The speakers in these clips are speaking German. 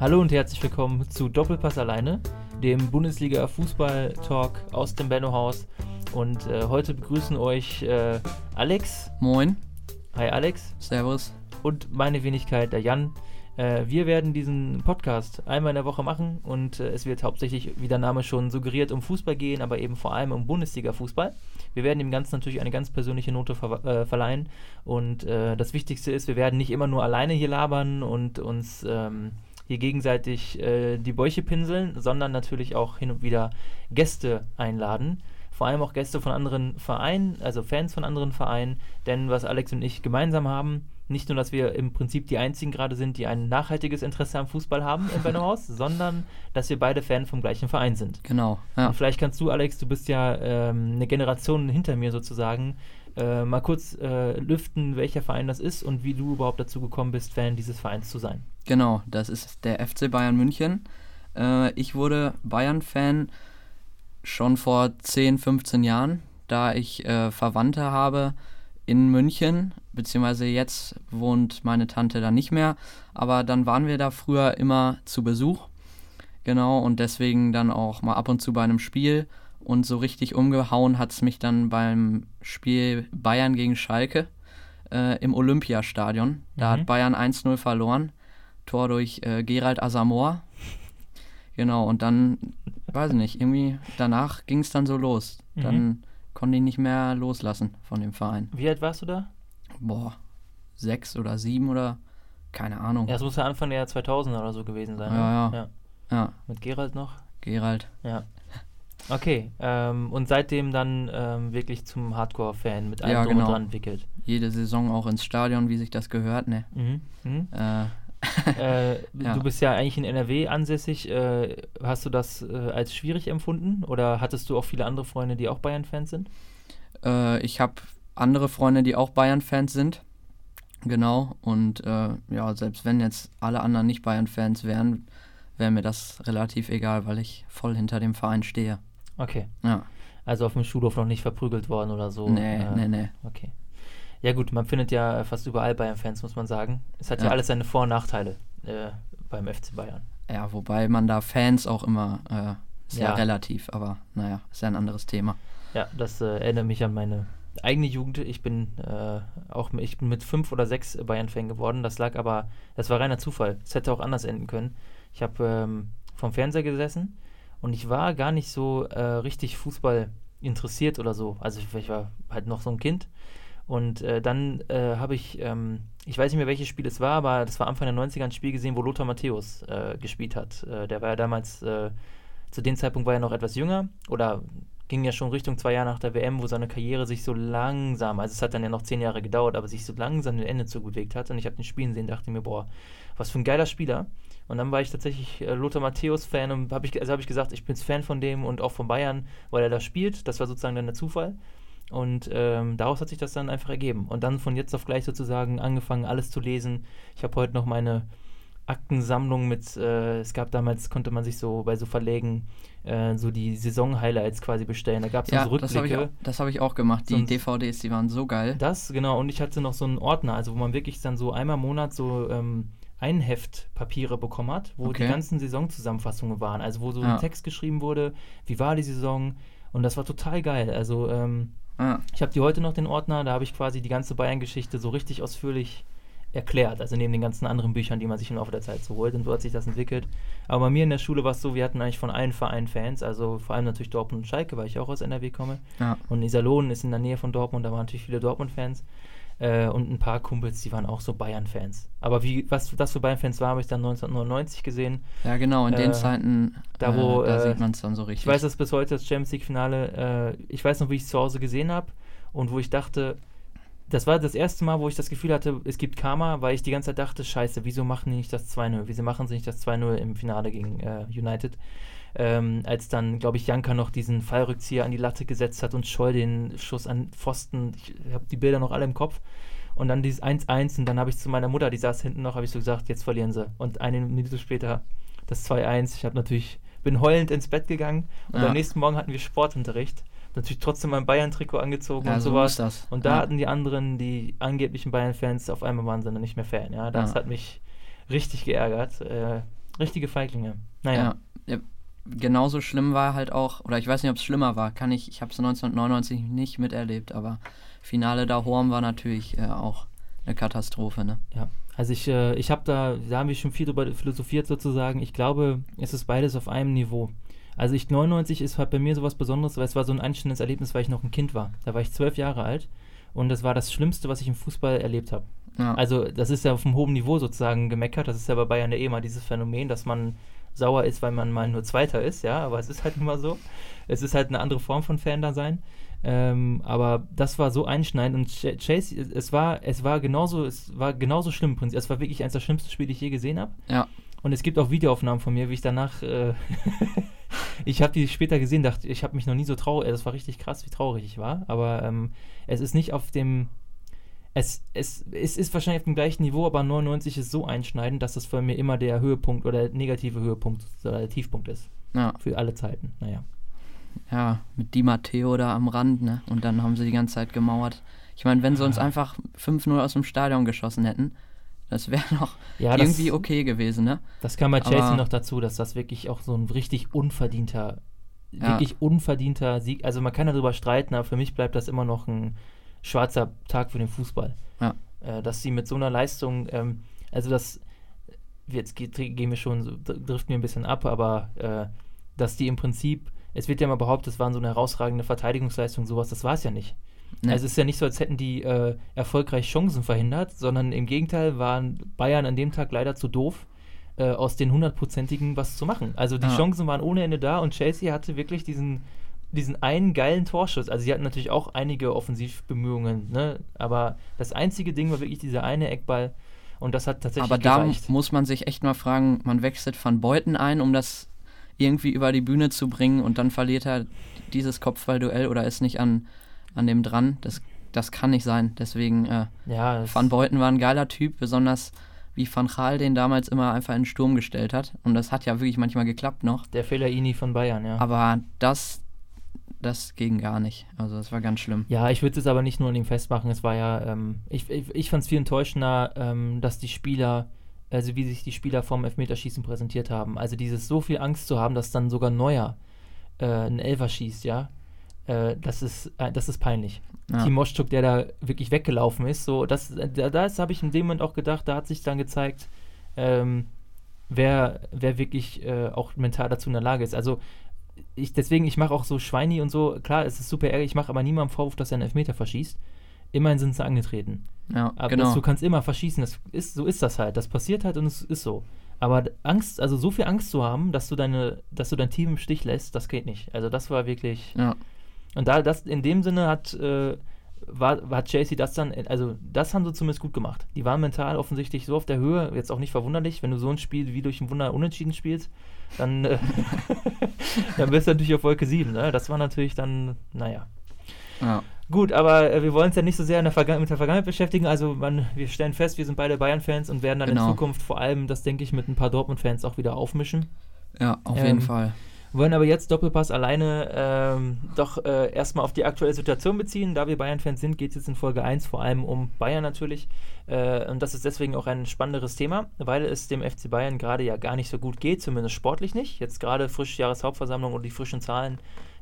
Hallo und herzlich willkommen zu Doppelpass alleine, dem Bundesliga-Fußball-Talk aus dem Benno-Haus. Und äh, heute begrüßen euch äh, Alex. Moin. Hi Alex. Servus. Und meine Wenigkeit, der Jan. Äh, wir werden diesen Podcast einmal in der Woche machen und äh, es wird hauptsächlich, wie der Name schon suggeriert, um Fußball gehen, aber eben vor allem um Bundesliga-Fußball. Wir werden dem Ganzen natürlich eine ganz persönliche Note ver äh, verleihen und äh, das Wichtigste ist, wir werden nicht immer nur alleine hier labern und uns ähm, hier gegenseitig äh, die Bäuche pinseln, sondern natürlich auch hin und wieder Gäste einladen. Vor allem auch Gäste von anderen Vereinen, also Fans von anderen Vereinen. Denn was Alex und ich gemeinsam haben, nicht nur, dass wir im Prinzip die einzigen gerade sind, die ein nachhaltiges Interesse am Fußball haben im Bennohaus, sondern dass wir beide Fan vom gleichen Verein sind. Genau. Ja. Und vielleicht kannst du, Alex, du bist ja ähm, eine Generation hinter mir sozusagen, äh, mal kurz äh, lüften, welcher Verein das ist und wie du überhaupt dazu gekommen bist, Fan dieses Vereins zu sein. Genau, das ist der FC Bayern München. Äh, ich wurde Bayern-Fan schon vor 10, 15 Jahren, da ich äh, Verwandte habe in München, beziehungsweise jetzt wohnt meine Tante da nicht mehr, aber dann waren wir da früher immer zu Besuch. Genau, und deswegen dann auch mal ab und zu bei einem Spiel. Und so richtig umgehauen hat es mich dann beim Spiel Bayern gegen Schalke äh, im Olympiastadion. Da mhm. hat Bayern 1-0 verloren. Tor durch äh, Gerald Asamoah. Genau, und dann, weiß ich nicht, irgendwie danach ging es dann so los. Mhm. Dann konnte ich nicht mehr loslassen von dem Verein. Wie alt warst du da? Boah, sechs oder sieben oder keine Ahnung. Ja, es muss ja Anfang der 2000er oder so gewesen sein. Ja, ne? ja. ja. ja. Mit Gerald noch? Gerald. Ja. Okay, ähm, und seitdem dann ähm, wirklich zum Hardcore-Fan mit allem ja, genau. dran entwickelt. Jede Saison auch ins Stadion, wie sich das gehört, ne? Mhm. Mhm. Äh, äh, ja. Du bist ja eigentlich in NRW ansässig. Äh, hast du das äh, als schwierig empfunden oder hattest du auch viele andere Freunde, die auch Bayern-Fans sind? Äh, ich habe andere Freunde, die auch Bayern-Fans sind. Genau. Und äh, ja, selbst wenn jetzt alle anderen nicht Bayern-Fans wären, wäre mir das relativ egal, weil ich voll hinter dem Verein stehe. Okay. Ja. Also auf dem Schulhof noch nicht verprügelt worden oder so? Nee, äh, nee, nee. Okay. Ja gut, man findet ja fast überall Bayern-Fans, muss man sagen. Es hat ja, ja alles seine Vor- und Nachteile äh, beim FC Bayern. Ja, wobei man da Fans auch immer äh, sehr ja. relativ, aber naja, ist ja ein anderes Thema. Ja, das äh, erinnert mich an meine eigene Jugend. Ich bin äh, auch ich bin mit fünf oder sechs Bayern-Fan geworden. Das lag aber, das war reiner Zufall. Es hätte auch anders enden können. Ich habe ähm, vom Fernseher gesessen und ich war gar nicht so äh, richtig Fußball interessiert oder so. Also ich, war halt noch so ein Kind und äh, dann äh, habe ich, ähm, ich weiß nicht mehr, welches Spiel es war, aber das war Anfang der 90er ein Spiel gesehen, wo Lothar Matthäus äh, gespielt hat. Äh, der war ja damals, äh, zu dem Zeitpunkt war er noch etwas jünger oder ging ja schon Richtung zwei Jahre nach der WM, wo seine Karriere sich so langsam, also es hat dann ja noch zehn Jahre gedauert, aber sich so langsam dem Ende zubewegt hat. Und ich habe den Spielen gesehen, dachte mir, boah, was für ein geiler Spieler. Und dann war ich tatsächlich äh, Lothar Matthäus-Fan und habe ich, also hab ich gesagt, ich bin Fan von dem und auch von Bayern, weil er da spielt. Das war sozusagen dann der Zufall. Und ähm, daraus hat sich das dann einfach ergeben. Und dann von jetzt auf gleich sozusagen angefangen, alles zu lesen. Ich habe heute noch meine Aktensammlung mit, äh, es gab damals, konnte man sich so bei so Verlägen äh, so die Saison-Highlights quasi bestellen. Da gab es ja, so Rückblicke. Das habe ich, hab ich, auch gemacht. Die so DVDs, die waren so geil. Das, genau. Und ich hatte noch so einen Ordner, also wo man wirklich dann so einmal im Monat so ähm, Einheftpapiere bekommen hat, wo okay. die ganzen Saisonzusammenfassungen waren. Also wo so ja. ein Text geschrieben wurde, wie war die Saison. Und das war total geil. Also ähm, Ah. Ich habe die heute noch den Ordner, da habe ich quasi die ganze Bayern-Geschichte so richtig ausführlich erklärt. Also neben den ganzen anderen Büchern, die man sich im Laufe der Zeit so holt und so hat sich das entwickelt. Aber bei mir in der Schule war es so, wir hatten eigentlich von allen Vereinen Fans, also vor allem natürlich Dortmund und Schalke, weil ich auch aus NRW komme. Ja. Und Iserlohn ist in der Nähe von Dortmund, da waren natürlich viele Dortmund-Fans. Äh, und ein paar Kumpels, die waren auch so Bayern-Fans. Aber wie, was das für Bayern-Fans war, habe ich dann 1999 gesehen. Ja, genau, in äh, den Zeiten, da, wo, äh, da sieht man es dann so richtig. Ich weiß das bis heute, das Champions League-Finale, äh, ich weiß noch, wie ich es zu Hause gesehen habe und wo ich dachte, das war das erste Mal, wo ich das Gefühl hatte, es gibt Karma, weil ich die ganze Zeit dachte, scheiße, wieso machen die nicht das 2-0? Wieso machen sie nicht das 2-0 im Finale gegen äh, United? Ähm, als dann, glaube ich, Janka noch diesen Fallrückzieher an die Latte gesetzt hat und Scholl den Schuss an Pfosten. Ich habe die Bilder noch alle im Kopf. Und dann dieses 1-1 und dann habe ich zu meiner Mutter, die saß hinten noch, habe ich so gesagt, jetzt verlieren sie. Und eine Minute später das 2-1. Ich habe natürlich, bin heulend ins Bett gegangen und ja. am nächsten Morgen hatten wir Sportunterricht. Natürlich trotzdem mein Bayern-Trikot angezogen ja, und so sowas. Das. Und da ja. hatten die anderen, die angeblichen Bayern-Fans, auf einmal waren sie dann nicht mehr Fan. Ja, das hat mich richtig geärgert. Äh, Richtige Feiglinge. Naja. Ja, ja, genauso schlimm war halt auch, oder ich weiß nicht, ob es schlimmer war, kann ich, ich habe es 1999 nicht miterlebt, aber Finale da Horm war natürlich äh, auch eine Katastrophe, ne? Ja, also ich, äh, ich habe da, da haben wir schon viel drüber philosophiert sozusagen. Ich glaube, es ist beides auf einem Niveau. Also ich 99 ist halt bei mir sowas Besonderes, weil es war so ein einstellendes Erlebnis, weil ich noch ein Kind war. Da war ich zwölf Jahre alt und das war das Schlimmste, was ich im Fußball erlebt habe. Ja. Also das ist ja auf einem hohen Niveau sozusagen gemeckert. Das ist ja bei Bayern ja eh mal dieses Phänomen, dass man sauer ist, weil man mal nur Zweiter ist, ja, aber es ist halt immer so. Es ist halt eine andere Form von Fan da sein. Ähm, aber das war so einschneidend und Chase, es war, es war genauso, es war genauso schlimm. Es war wirklich eines der schlimmsten Spiele, die ich je gesehen habe. Ja. Und es gibt auch Videoaufnahmen von mir, wie ich danach, äh, ich habe die später gesehen, dachte, ich habe mich noch nie so traurig, das war richtig krass, wie traurig ich war. Aber ähm, es ist nicht auf dem, es, es, es ist wahrscheinlich auf dem gleichen Niveau, aber 99 ist so einschneidend, dass das für mir immer der Höhepunkt oder der negative Höhepunkt oder der Tiefpunkt ist. Ja. Für alle Zeiten. Naja ja, mit Di Matteo da am Rand, ne? Und dann haben sie die ganze Zeit gemauert. Ich meine, wenn sie uns einfach 5-0 aus dem Stadion geschossen hätten, das wäre noch ja, irgendwie das, okay gewesen, ne? Das kam bei Chelsea noch dazu, dass das wirklich auch so ein richtig unverdienter, ja. wirklich unverdienter Sieg. Also man kann darüber streiten, aber für mich bleibt das immer noch ein schwarzer Tag für den Fußball. Ja. Äh, dass sie mit so einer Leistung, ähm, also das, jetzt geht, gehen wir schon, driften wir ein bisschen ab, aber äh, dass die im Prinzip es wird ja mal behauptet, es waren so eine herausragende Verteidigungsleistung, sowas, das war es ja nicht. Nee. Also es ist ja nicht so, als hätten die äh, erfolgreich Chancen verhindert, sondern im Gegenteil waren Bayern an dem Tag leider zu doof, äh, aus den hundertprozentigen was zu machen. Also die ja. Chancen waren ohne Ende da und Chelsea hatte wirklich diesen, diesen einen geilen Torschuss. Also sie hatten natürlich auch einige Offensivbemühungen, ne? aber das einzige Ding war wirklich dieser eine Eckball und das hat tatsächlich Aber da muss man sich echt mal fragen, man wechselt Van Beuten ein, um das irgendwie über die Bühne zu bringen und dann verliert er dieses Kopfballduell oder ist nicht an, an dem dran. Das, das kann nicht sein. Deswegen, äh, ja, Van Beuten war ein geiler Typ, besonders wie Van Gaal den damals immer einfach in den Sturm gestellt hat. Und das hat ja wirklich manchmal geklappt noch. Der Fehler Ini von Bayern, ja. Aber das, das ging gar nicht. Also das war ganz schlimm. Ja, ich würde es aber nicht nur an ihm festmachen. Es war ja, ähm, ich, ich, ich fand es viel enttäuschender, ähm, dass die Spieler also wie sich die Spieler vom Elfmeterschießen präsentiert haben. Also dieses so viel Angst zu haben, dass dann sogar Neuer äh, einen Elfer schießt, ja, äh, das, ist, äh, das ist peinlich. Ja. Team Moschuk, der da wirklich weggelaufen ist, so, das, da, das habe ich in dem Moment auch gedacht, da hat sich dann gezeigt, ähm, wer, wer wirklich äh, auch mental dazu in der Lage ist. Also ich, deswegen, ich mache auch so Schweini und so, klar, es ist super ärgerlich, ich mache aber niemandem Vorwurf, dass er einen Elfmeter verschießt immerhin sind sie angetreten. Ja, Aber genau. das, du kannst immer verschießen, das ist, so ist das halt. Das passiert halt und es ist so. Aber Angst, also so viel Angst zu haben, dass du deine, dass du dein Team im Stich lässt, das geht nicht. Also das war wirklich. Ja. Und da, das in dem Sinne hat, äh, war, war Chelsea das dann, also das haben sie zumindest gut gemacht. Die waren mental offensichtlich so auf der Höhe, jetzt auch nicht verwunderlich, wenn du so ein Spiel wie durch ein Wunder unentschieden spielst, dann, äh, dann bist du natürlich auf Wolke 7. Ne? Das war natürlich dann, naja. Ja. Gut, aber äh, wir wollen uns ja nicht so sehr der mit der Vergangenheit beschäftigen. Also man, wir stellen fest, wir sind beide Bayern-Fans und werden dann genau. in Zukunft vor allem, das denke ich, mit ein paar Dortmund-Fans auch wieder aufmischen. Ja, auf ähm, jeden Fall. Wollen aber jetzt Doppelpass alleine ähm, doch äh, erstmal auf die aktuelle Situation beziehen. Da wir Bayern-Fans sind, geht es jetzt in Folge 1 vor allem um Bayern natürlich. Äh, und das ist deswegen auch ein spannenderes Thema, weil es dem FC Bayern gerade ja gar nicht so gut geht, zumindest sportlich nicht. Jetzt gerade frisch Jahreshauptversammlung und die frischen Zahlen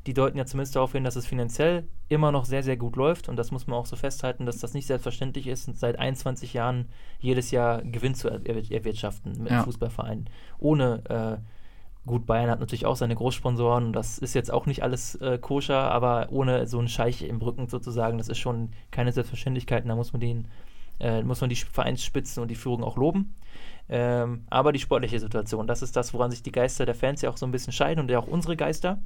die deuten ja zumindest darauf hin, dass es finanziell immer noch sehr, sehr gut läuft. Und das muss man auch so festhalten, dass das nicht selbstverständlich ist, seit 21 Jahren jedes Jahr Gewinn zu erwirtschaften mit ja. dem Fußballverein. Ohne, äh, gut, Bayern hat natürlich auch seine Großsponsoren und das ist jetzt auch nicht alles äh, koscher, aber ohne so einen Scheich im Rücken sozusagen, das ist schon keine Selbstverständlichkeit. Und da muss man den, äh, muss man die Vereinsspitzen und die Führung auch loben. Ähm, aber die sportliche Situation, das ist das, woran sich die Geister der Fans ja auch so ein bisschen scheiden und ja auch unsere Geister.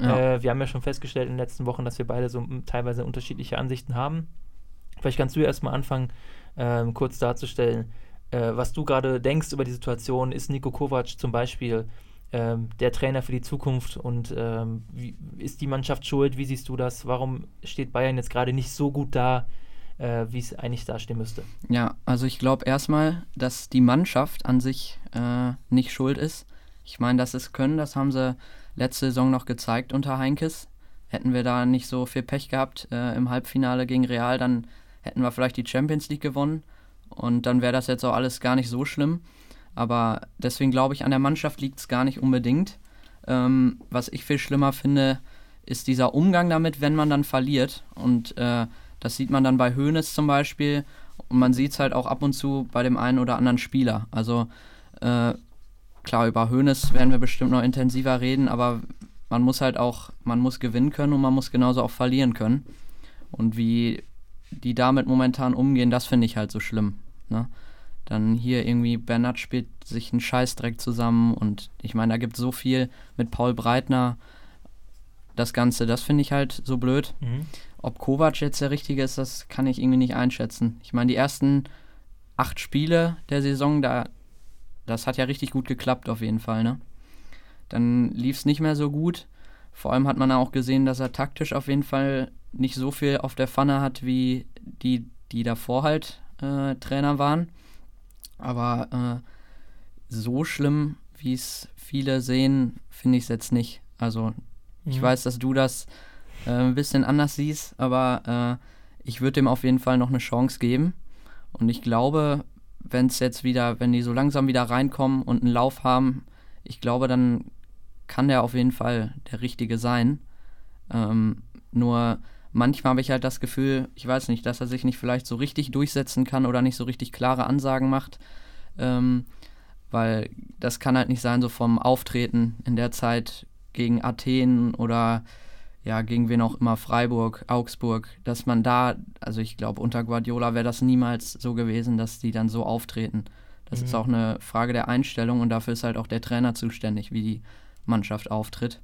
Ja. Äh, wir haben ja schon festgestellt in den letzten Wochen, dass wir beide so teilweise unterschiedliche Ansichten haben. Vielleicht kannst du erstmal anfangen, ähm, kurz darzustellen, äh, was du gerade denkst über die Situation. Ist Nico Kovac zum Beispiel der Trainer für die Zukunft und ähm, wie, ist die Mannschaft schuld? Wie siehst du das? Warum steht Bayern jetzt gerade nicht so gut da? äh, wie es eigentlich dastehen müsste. Ja, also ich glaube erstmal, dass die Mannschaft an sich äh, nicht schuld ist. Ich meine, dass es können, das haben sie letzte Saison noch gezeigt unter Heinkes. Hätten wir da nicht so viel Pech gehabt äh, im Halbfinale gegen Real, dann hätten wir vielleicht die Champions League gewonnen und dann wäre das jetzt auch alles gar nicht so schlimm. Aber deswegen glaube ich, an der Mannschaft liegt es gar nicht unbedingt. Ähm, was ich viel schlimmer finde, ist dieser Umgang damit, wenn man dann verliert. Und äh, das sieht man dann bei Hoeneß zum Beispiel. Und man sieht es halt auch ab und zu bei dem einen oder anderen Spieler. Also äh, klar, über Hoeneß werden wir bestimmt noch intensiver reden, aber man muss halt auch, man muss gewinnen können und man muss genauso auch verlieren können. Und wie die damit momentan umgehen, das finde ich halt so schlimm. Ne? Dann hier irgendwie Bernat spielt sich einen Scheißdreck zusammen und ich meine, da gibt es so viel mit Paul Breitner. Das Ganze, das finde ich halt so blöd. Mhm. Ob Kovac jetzt der Richtige ist, das kann ich irgendwie nicht einschätzen. Ich meine, die ersten acht Spiele der Saison, da, das hat ja richtig gut geklappt auf jeden Fall, ne? Dann lief es nicht mehr so gut. Vor allem hat man auch gesehen, dass er taktisch auf jeden Fall nicht so viel auf der Pfanne hat, wie die, die davor halt äh, Trainer waren. Aber äh, so schlimm, wie es viele sehen, finde ich es jetzt nicht. Also ich mhm. weiß, dass du das äh, ein bisschen anders siehst, aber äh, ich würde dem auf jeden Fall noch eine Chance geben. Und ich glaube, wenn es jetzt wieder, wenn die so langsam wieder reinkommen und einen Lauf haben, ich glaube, dann kann der auf jeden Fall der Richtige sein. Ähm, nur manchmal habe ich halt das Gefühl, ich weiß nicht, dass er sich nicht vielleicht so richtig durchsetzen kann oder nicht so richtig klare Ansagen macht. Ähm, weil das kann halt nicht sein, so vom Auftreten in der Zeit gegen Athen oder ja, gegen wen auch immer, Freiburg, Augsburg, dass man da, also ich glaube, unter Guardiola wäre das niemals so gewesen, dass die dann so auftreten. Das mhm. ist auch eine Frage der Einstellung und dafür ist halt auch der Trainer zuständig, wie die Mannschaft auftritt.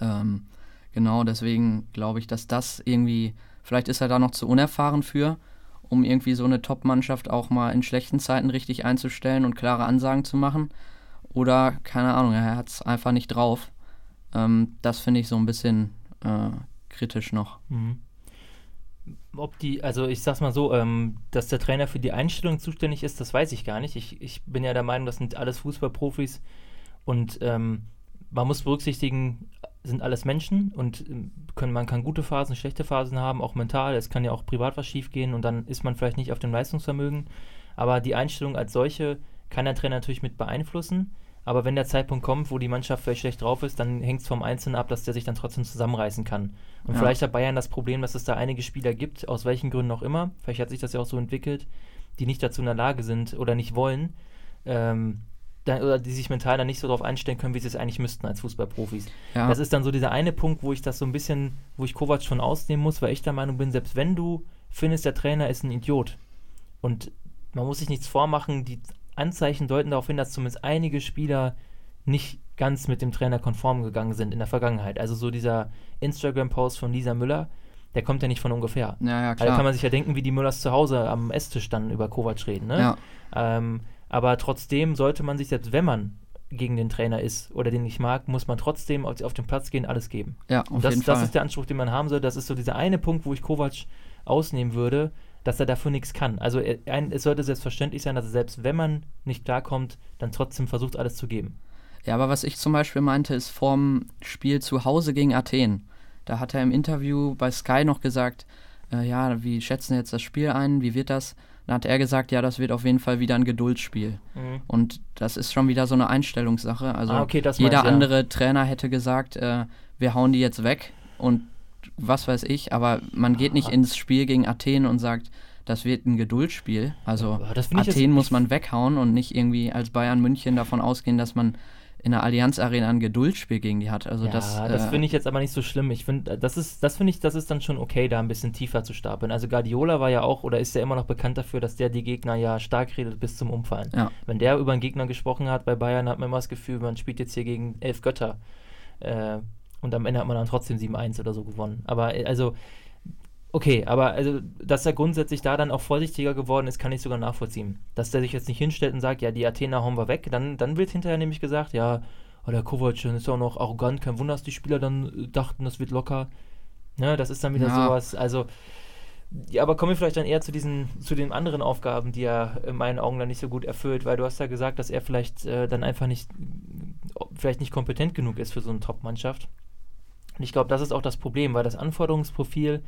Ähm, genau, deswegen glaube ich, dass das irgendwie, vielleicht ist er da noch zu unerfahren für, um irgendwie so eine Top-Mannschaft auch mal in schlechten Zeiten richtig einzustellen und klare Ansagen zu machen. Oder, keine Ahnung, er hat es einfach nicht drauf. Ähm, das finde ich so ein bisschen äh, kritisch noch. Mhm. Ob die, also ich sag's mal so, ähm, dass der Trainer für die Einstellung zuständig ist, das weiß ich gar nicht. Ich, ich bin ja der Meinung, das sind alles Fußballprofis und ähm, man muss berücksichtigen, sind alles Menschen und ähm, können, man kann gute Phasen, schlechte Phasen haben, auch mental. Es kann ja auch privat was schief gehen und dann ist man vielleicht nicht auf dem Leistungsvermögen. Aber die Einstellung als solche kann der Trainer natürlich mit beeinflussen. Aber wenn der Zeitpunkt kommt, wo die Mannschaft vielleicht schlecht drauf ist, dann hängt es vom Einzelnen ab, dass der sich dann trotzdem zusammenreißen kann. Und ja. vielleicht hat Bayern das Problem, dass es da einige Spieler gibt, aus welchen Gründen auch immer, vielleicht hat sich das ja auch so entwickelt, die nicht dazu in der Lage sind oder nicht wollen, ähm, dann, oder die sich mental dann nicht so darauf einstellen können, wie sie es eigentlich müssten als Fußballprofis. Ja. Das ist dann so dieser eine Punkt, wo ich das so ein bisschen, wo ich Kovac schon ausnehmen muss, weil ich der Meinung bin, selbst wenn du findest, der Trainer ist ein Idiot und man muss sich nichts vormachen, die Anzeichen deuten darauf hin, dass zumindest einige Spieler nicht ganz mit dem Trainer konform gegangen sind in der Vergangenheit. Also so dieser Instagram-Post von Lisa Müller, der kommt ja nicht von ungefähr. Ja, ja, klar. Da kann man sich ja denken, wie die Müllers zu Hause am Esstisch dann über Kovac reden. Ne? Ja. Ähm, aber trotzdem sollte man sich, selbst wenn man gegen den Trainer ist oder den ich mag, muss man trotzdem auf, auf den Platz gehen, alles geben. Ja, auf Und das, jeden das Fall. ist der Anspruch, den man haben soll. Das ist so dieser eine Punkt, wo ich Kovac ausnehmen würde, dass er dafür nichts kann. Also er, ein, es sollte selbstverständlich sein, dass er selbst wenn man nicht klarkommt, dann trotzdem versucht, alles zu geben. Ja, aber was ich zum Beispiel meinte, ist vorm Spiel zu Hause gegen Athen. Da hat er im Interview bei Sky noch gesagt, äh, ja, wie schätzen jetzt das Spiel ein, wie wird das? Dann hat er gesagt, ja, das wird auf jeden Fall wieder ein Geduldsspiel. Mhm. Und das ist schon wieder so eine Einstellungssache. Also ah, okay, jeder andere ja. Trainer hätte gesagt, äh, wir hauen die jetzt weg und was weiß ich, aber man geht nicht ah. ins Spiel gegen Athen und sagt, das wird ein Geduldsspiel. Also Athen muss man weghauen und nicht irgendwie als Bayern München davon ausgehen, dass man in der Allianz Arena ein Geduldsspiel gegen die hat. Also ja, das, das äh, finde ich jetzt aber nicht so schlimm. Ich finde, das ist, das finde ich, das ist dann schon okay, da ein bisschen tiefer zu stapeln. Also Guardiola war ja auch oder ist ja immer noch bekannt dafür, dass der die Gegner ja stark redet bis zum Umfallen. Ja. Wenn der über einen Gegner gesprochen hat bei Bayern, hat man immer das Gefühl, man spielt jetzt hier gegen elf Götter. Äh, und am Ende hat man dann trotzdem 7-1 oder so gewonnen. Aber äh, also Okay, aber also, dass er grundsätzlich da dann auch vorsichtiger geworden ist, kann ich sogar nachvollziehen. Dass der sich jetzt nicht hinstellt und sagt, ja, die Athener hauen wir weg, dann, dann wird hinterher nämlich gesagt, ja, oh, der Kovac ist auch noch arrogant, kein Wunder, dass die Spieler dann äh, dachten, das wird locker. Ne, das ist dann wieder ja. sowas, also, ja, aber kommen wir vielleicht dann eher zu diesen, zu den anderen Aufgaben, die er in meinen Augen dann nicht so gut erfüllt, weil du hast ja gesagt, dass er vielleicht äh, dann einfach nicht, vielleicht nicht kompetent genug ist für so eine Top-Mannschaft. Und ich glaube, das ist auch das Problem, weil das Anforderungsprofil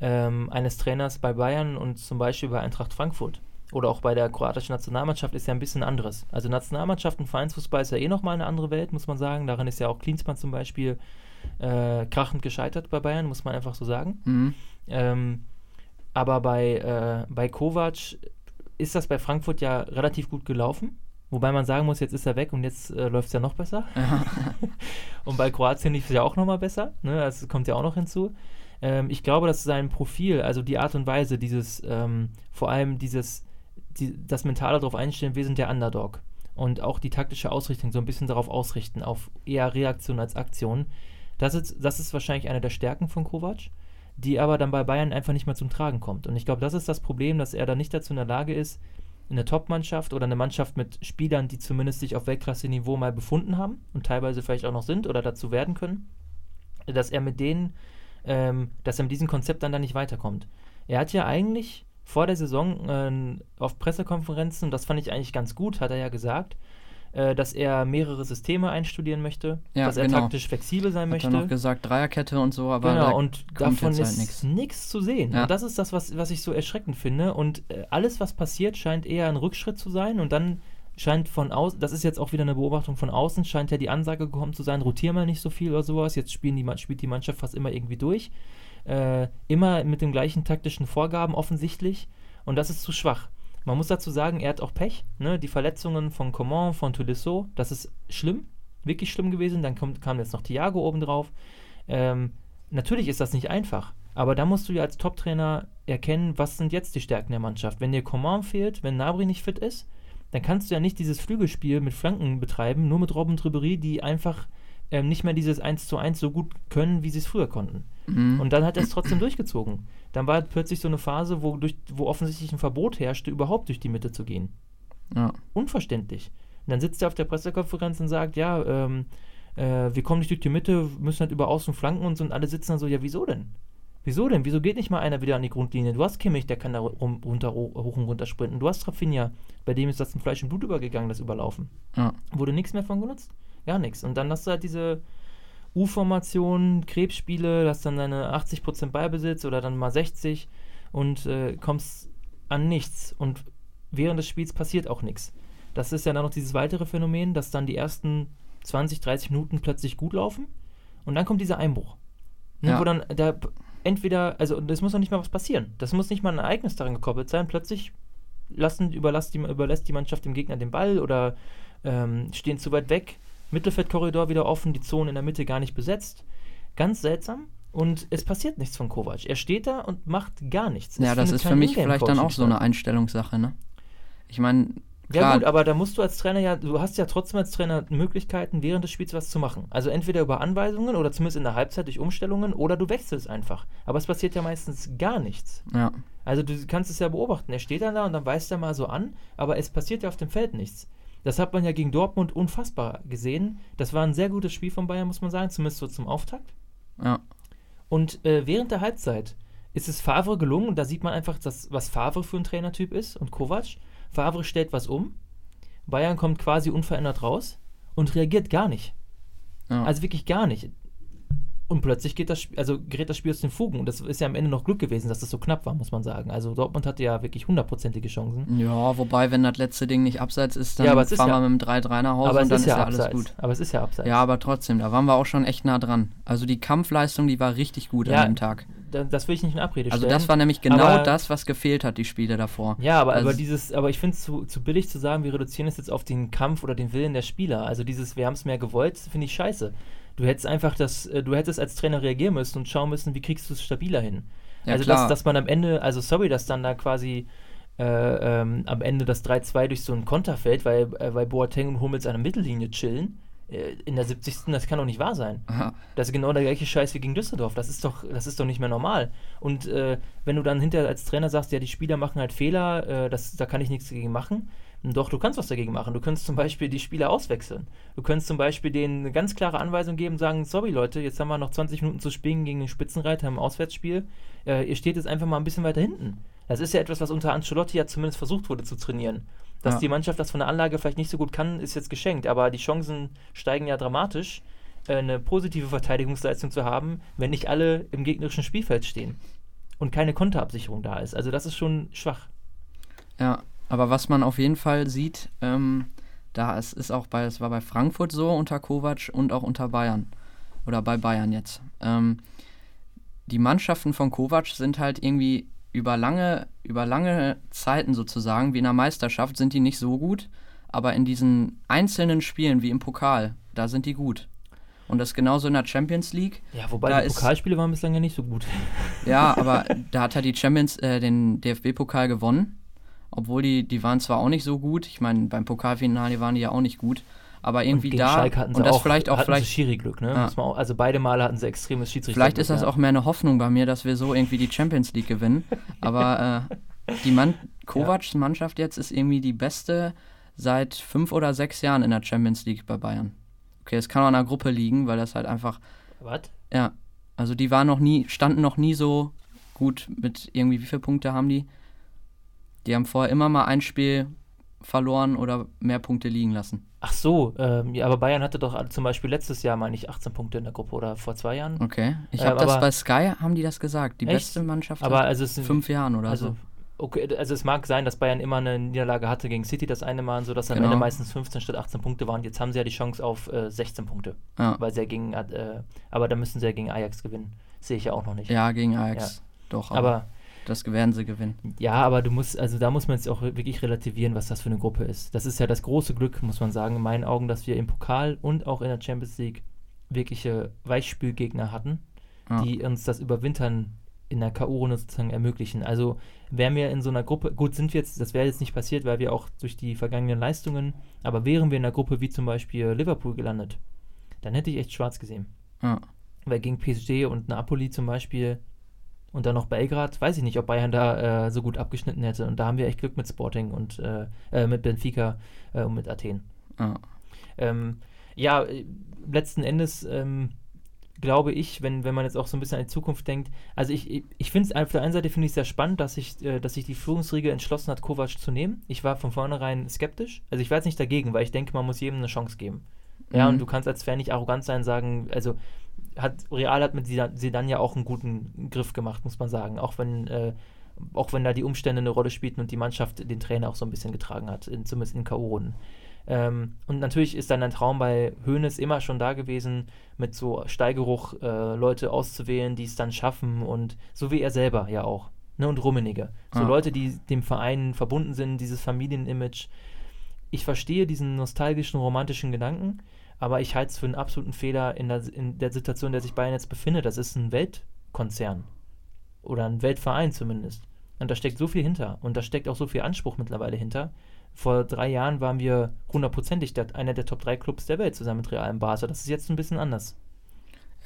ähm, eines Trainers bei Bayern und zum Beispiel bei Eintracht Frankfurt oder auch bei der kroatischen Nationalmannschaft ist ja ein bisschen anderes. Also Nationalmannschaft und Vereinsfußball ist ja eh nochmal eine andere Welt, muss man sagen. Daran ist ja auch Klinsmann zum Beispiel äh, krachend gescheitert bei Bayern, muss man einfach so sagen. Mhm. Ähm, aber bei, äh, bei Kovac ist das bei Frankfurt ja relativ gut gelaufen. Wobei man sagen muss, jetzt ist er weg und jetzt äh, läuft es ja noch besser. und bei Kroatien lief es ja auch nochmal besser. Ne? Das kommt ja auch noch hinzu. Ähm, ich glaube, dass sein Profil, also die Art und Weise, dieses, ähm, vor allem dieses, die, das Mentale darauf einstellen, wir sind der Underdog. Und auch die taktische Ausrichtung so ein bisschen darauf ausrichten, auf eher Reaktion als Aktion. Das ist, das ist wahrscheinlich eine der Stärken von Kovac, die aber dann bei Bayern einfach nicht mehr zum Tragen kommt. Und ich glaube, das ist das Problem, dass er da nicht dazu in der Lage ist, eine Top-Mannschaft oder eine Mannschaft mit Spielern, die zumindest sich auf Weltklasse-Niveau mal befunden haben und teilweise vielleicht auch noch sind oder dazu werden können, dass er mit denen, ähm, dass er mit diesem Konzept dann da nicht weiterkommt. Er hat ja eigentlich vor der Saison äh, auf Pressekonferenzen, und das fand ich eigentlich ganz gut, hat er ja gesagt, äh, dass er mehrere Systeme einstudieren möchte, Ja, dass er genau. taktisch flexibel sein Hat möchte. er noch gesagt, Dreierkette und so, aber Genau, da und davon halt ist nix. nichts zu sehen. Ja. Und das ist das, was, was ich so erschreckend finde. Und äh, alles, was passiert, scheint eher ein Rückschritt zu sein. Und dann scheint von außen, das ist jetzt auch wieder eine Beobachtung von außen, scheint ja die Ansage gekommen zu sein, rotier mal nicht so viel oder sowas. Jetzt spielen die, spielt die Mannschaft fast immer irgendwie durch. Äh, immer mit den gleichen taktischen Vorgaben offensichtlich. Und das ist zu schwach. Man muss dazu sagen, er hat auch Pech. Ne? Die Verletzungen von Coman, von Tolisso, das ist schlimm, wirklich schlimm gewesen. Dann kommt, kam jetzt noch Thiago obendrauf. Ähm, natürlich ist das nicht einfach, aber da musst du ja als Top-Trainer erkennen, was sind jetzt die Stärken der Mannschaft. Wenn dir Coman fehlt, wenn Nabri nicht fit ist, dann kannst du ja nicht dieses Flügelspiel mit Flanken betreiben, nur mit Robben Ribéry, die einfach ähm, nicht mehr dieses 1 zu 1 so gut können, wie sie es früher konnten. Mhm. Und dann hat er es trotzdem durchgezogen. Dann war plötzlich so eine Phase, wo, durch, wo offensichtlich ein Verbot herrschte, überhaupt durch die Mitte zu gehen. ja. Unverständlich. Und dann sitzt er auf der Pressekonferenz und sagt, ja, ähm, äh, wir kommen nicht durch die Mitte, müssen halt über Außen flanken und so. Und alle sitzen dann so, ja, wieso denn? Wieso denn? Wieso geht nicht mal einer wieder an die Grundlinie? Du hast Kimmich, der kann da rum, runter, hoch und runter sprinten. Du hast Rafinha, bei dem ist das in Fleisch und Blut übergegangen, das Überlaufen. ja. Wurde nichts mehr von genutzt? Gar nichts. Und dann hast du halt diese U-Formation, Krebsspiele, hast dann deine 80% Ballbesitz oder dann mal 60 und äh, kommst an nichts. Und während des Spiels passiert auch nichts. Das ist ja dann noch dieses weitere Phänomen, dass dann die ersten 20, 30 Minuten plötzlich gut laufen und dann kommt dieser Einbruch. Ne, Ja. Wo dann da p- entweder, also das muss noch nicht mal was passieren. Das muss nicht mal ein Ereignis daran gekoppelt sein. Plötzlich lassen, überlässt, die, überlässt die Mannschaft dem Gegner den Ball oder ähm, stehen zu weit weg. Mittelfeldkorridor wieder offen, die Zone in der Mitte gar nicht besetzt. Ganz seltsam. Und es passiert nichts von Kovac. Er steht da und macht gar nichts. Es ja, das findet ist für mich vielleicht dann auch so eine Einstellungssache, ne? Ich meine, ja klar, gut, aber da musst du als Trainer ja, du hast ja trotzdem als Trainer Möglichkeiten, während des Spiels was zu machen. Also entweder über Anweisungen oder zumindest in der Halbzeit durch Umstellungen oder du wechselst einfach. Aber es passiert ja meistens gar nichts. ja, Also du kannst es ja beobachten. Er steht dann da und dann weist er mal so an, aber es passiert ja auf dem Feld nichts. Das hat man ja gegen Dortmund unfassbar gesehen. Das war ein sehr gutes Spiel von Bayern, muss man sagen, zumindest so zum Auftakt. ja, Und äh, während der Halbzeit ist es Favre gelungen, und da sieht man einfach, dass, was Favre für ein Trainertyp ist und Kovac. Favre stellt was um, Bayern kommt quasi unverändert raus und reagiert gar nicht. ja. Also wirklich gar nicht. Und plötzlich geht das, also gerät das Spiel aus den Fugen. Und das ist ja am Ende noch Glück gewesen, dass das so knapp war, muss man sagen. Also Dortmund hatte ja wirklich hundertprozentige Chancen. ja, wobei, wenn das letzte Ding nicht abseits ist, dann Ja, fahren ja- wir mit dem 3-3 nach Hause und dann ist ist ja ja alles gut. Aber es ist ja abseits. Ja, aber trotzdem, da waren wir auch schon echt nah dran. Also die Kampfleistung, die war richtig gut Ja, an dem Tag. Da, das will ich nicht in Abrede Also stellen. das war nämlich genau aber- das, was gefehlt hat, die Spiele davor. Ja, aber, Also- aber dieses, aber ich finde es zu, zu billig zu sagen, wir reduzieren es jetzt auf den Kampf oder den Willen der Spieler. Also dieses, wir haben es mehr gewollt, finde ich scheiße. Du hättest einfach das, äh, du hättest als Trainer reagieren müssen und schauen müssen, wie kriegst du es stabiler hin. Ja, also. Dass, dass man am Ende, also sorry, dass dann da quasi äh, ähm, am Ende das 3-2 durch so einen Konter fällt, weil, äh, weil Boateng und Hummels an der Mittellinie chillen. Äh, in der 70. Das kann doch nicht wahr sein. Ja, Das ist genau der gleiche Scheiß wie gegen Düsseldorf. Das ist doch, das ist doch nicht mehr normal. Und äh, wenn du dann hinterher als Trainer sagst, ja, die Spieler machen halt Fehler, äh, das, da kann ich nichts dagegen machen. Doch, du kannst was dagegen machen. Du könntest zum Beispiel die Spieler auswechseln. Du könntest zum Beispiel denen eine ganz klare Anweisung geben, sagen, sorry Leute, jetzt haben wir noch 20 Minuten zu spielen gegen den Spitzenreiter im Auswärtsspiel. Äh, ihr steht jetzt einfach mal ein bisschen weiter hinten. Das ist ja etwas, was unter Ancelotti ja zumindest versucht wurde zu trainieren. Dass Ja. die Mannschaft das von der Anlage vielleicht nicht so gut kann, ist jetzt geschenkt. Aber die Chancen steigen ja dramatisch, äh, eine positive Verteidigungsleistung zu haben, wenn nicht alle im gegnerischen Spielfeld stehen und keine Konterabsicherung da ist. Also das ist schon schwach. ja. Aber was man auf jeden Fall sieht, ähm, da es ist auch bei, es war bei Frankfurt so unter Kovac und auch unter Bayern. Oder bei Bayern jetzt. Ähm, die Mannschaften von Kovac sind halt irgendwie über lange, über lange Zeiten sozusagen, wie in der Meisterschaft, sind die nicht so gut. Aber in diesen einzelnen Spielen, wie im Pokal, da sind die gut. Und das ist genauso in der Champions League. Ja, wobei die Pokalspiele waren bislang ja nicht so gut. Ja, aber da hat er die Champions, äh, den DFB-Pokal gewonnen. Obwohl die, die waren zwar auch nicht so gut. Ich meine, beim Pokalfinale waren die ja auch nicht gut. Aber irgendwie und da. Schalke hatten sie und das auch, vielleicht auch vielleicht. Sie Schiri-Glück, ne? Ja. Man auch, also beide Male hatten sie extremes Schiedsrichter. Vielleicht ist das auch mehr eine Hoffnung bei mir, dass wir so irgendwie die Champions League gewinnen. Aber äh, die Mann Kovacs Mannschaft jetzt ist irgendwie die beste seit fünf oder sechs Jahren in der Champions League bei Bayern. Okay, es kann auch an der Gruppe liegen, weil das halt einfach. Was? Ja, also die waren noch nie, standen noch nie so gut mit irgendwie, wie viele Punkte haben die? Die haben vorher immer mal ein Spiel verloren oder mehr Punkte liegen lassen. Ach so, ähm, ja, aber Bayern hatte doch zum Beispiel letztes Jahr, meine ich, 18 Punkte in der Gruppe oder vor zwei Jahren. Okay. Ich habe das aber- bei Sky, haben die das gesagt. Die Echt? beste Mannschaft Aber also es sind fünf Jahren oder also, so. okay, also es mag sein, dass Bayern immer eine Niederlage hatte gegen City, das eine Mal, so dass am Genau. Ende meistens 15 statt 18 Punkte waren. Jetzt haben sie ja die Chance auf äh, 16 Punkte, Ja. weil sie ja gegen, äh, aber da müssen sie ja gegen Ajax gewinnen. Sehe ich ja auch noch nicht. Ja, gegen Ajax. Doch, aber, aber das werden sie gewinnen. Ja, aber du musst, also da muss man jetzt auch wirklich relativieren, was das für eine Gruppe ist. Das ist ja das große Glück, muss man sagen, in meinen Augen, dass wir im Pokal und auch in der Champions League wirkliche Weichspülgegner hatten, Ja. die uns das Überwintern in der K.O.-Runde sozusagen ermöglichen. Also wären wir in so einer Gruppe, gut, sind wir jetzt, das wäre jetzt nicht passiert, weil wir auch durch die vergangenen Leistungen, aber wären wir in einer Gruppe wie zum Beispiel Liverpool gelandet, dann hätte ich echt schwarz gesehen. Ja. Weil gegen PSG und Napoli zum Beispiel und dann noch Belgrad, weiß ich nicht, ob Bayern da äh, so gut abgeschnitten hätte. Und da haben wir echt Glück mit Sporting und äh, äh, mit Benfica äh, und mit Athen. Ja. Ähm, ja, äh, letzten Endes ähm, glaube ich, wenn, wenn man jetzt auch so ein bisschen an die Zukunft denkt, also ich, ich, ich finde es auf der einen Seite finde ich sehr spannend, dass sich äh, dass sich die Führungsriege entschlossen hat, Kovac zu nehmen. Ich war von vornherein skeptisch. Also ich war jetzt nicht dagegen, weil ich denke, man muss jedem eine Chance geben. Ja, Mhm. und du kannst als Fan nicht arrogant sein, sagen, also hat Real hat mit Zidane ja auch einen guten Griff gemacht, muss man sagen. Auch wenn, äh, auch wenn da die Umstände eine Rolle spielten und die Mannschaft den Trainer auch so ein bisschen getragen hat, in, zumindest in K.O.-Runden. Ähm, und natürlich ist dann ein Traum bei Hoeneß immer schon da gewesen, mit so Steigeruch äh, Leute auszuwählen, die es dann schaffen und so wie er selber ja auch. Ne, und Rummenigge. So Ah. Leute, die dem Verein verbunden sind, dieses Familienimage. Ich verstehe diesen nostalgischen, romantischen Gedanken, aber ich halte es für einen absoluten Fehler in der, in der Situation, in der sich Bayern jetzt befindet. Das ist ein Weltkonzern. Oder ein Weltverein zumindest. Und da steckt so viel hinter. Und da steckt auch so viel Anspruch mittlerweile hinter. Vor drei Jahren waren wir hundertprozentig der, einer der Top 3 Clubs der Welt zusammen mit Real und Barca. Das ist jetzt ein bisschen anders.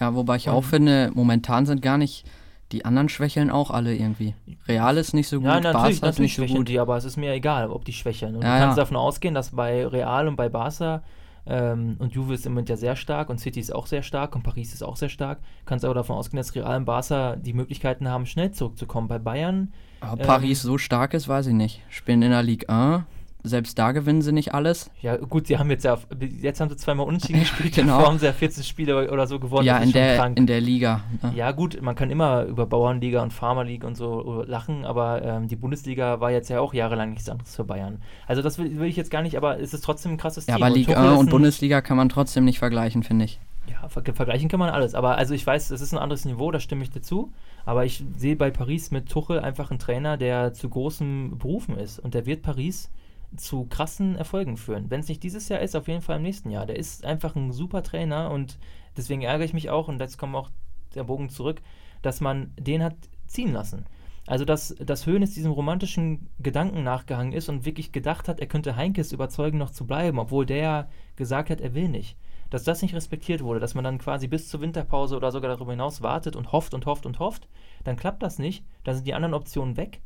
ja, wobei ich Und- auch finde, momentan sind gar nicht die anderen schwächeln auch alle irgendwie. Real ist nicht so gut, Ja, natürlich, Barca ist natürlich nicht so gut. die, aber es ist mir egal, ob die schwächeln. Und Ja, du kannst ja. davon ausgehen, dass bei Real und bei Barca ähm, und Juve ist im Moment ja sehr stark und City ist auch sehr stark und Paris ist auch sehr stark. Kannst aber davon ausgehen, dass Real und Barca die Möglichkeiten haben, schnell zurückzukommen. Bei Bayern, Aber ähm, Paris so stark ist, weiß ich nicht. Spielen in der Ligue 1, selbst da gewinnen sie nicht alles. ja gut, sie haben jetzt ja, jetzt haben sie zweimal unentschieden gespielt, Genau. davor haben sie ja 14 Spiele oder so gewonnen. ja, in der, krank. in der Liga. Ne? Ja, gut, man kann immer über Bauernliga und Farmer League und so lachen, aber ähm, die Bundesliga war jetzt ja auch jahrelang nichts anderes für Bayern. Also, das will, will ich jetzt gar nicht, aber es ist trotzdem ein krasses Ja, Team. aber Und Tuchel 1 ist und ein- Bundesliga kann man trotzdem nicht vergleichen, finde ich. Ja, ver vergleichen kann man alles. Aber also, ich weiß, es ist ein anderes Niveau, da stimme ich dazu. Aber ich sehe bei Paris mit Tuchel einfach einen Trainer, der zu großen Berufen ist. Und der wird Paris zu krassen Erfolgen führen. Wenn es nicht dieses Jahr ist, auf jeden Fall im nächsten Jahr. Der ist einfach ein super Trainer und deswegen ärgere ich mich auch, und jetzt kommt auch der Bogen zurück, dass man den hat ziehen lassen. Also, dass, dass Hoeneß diesem romantischen Gedanken nachgehangen ist und wirklich gedacht hat, er könnte Heinkes überzeugen, noch zu bleiben, obwohl der gesagt hat, er will nicht. Dass das nicht respektiert wurde, dass man dann quasi bis zur Winterpause oder sogar darüber hinaus wartet und hofft und hofft und hofft, dann klappt das nicht. Dann sind die anderen Optionen weg.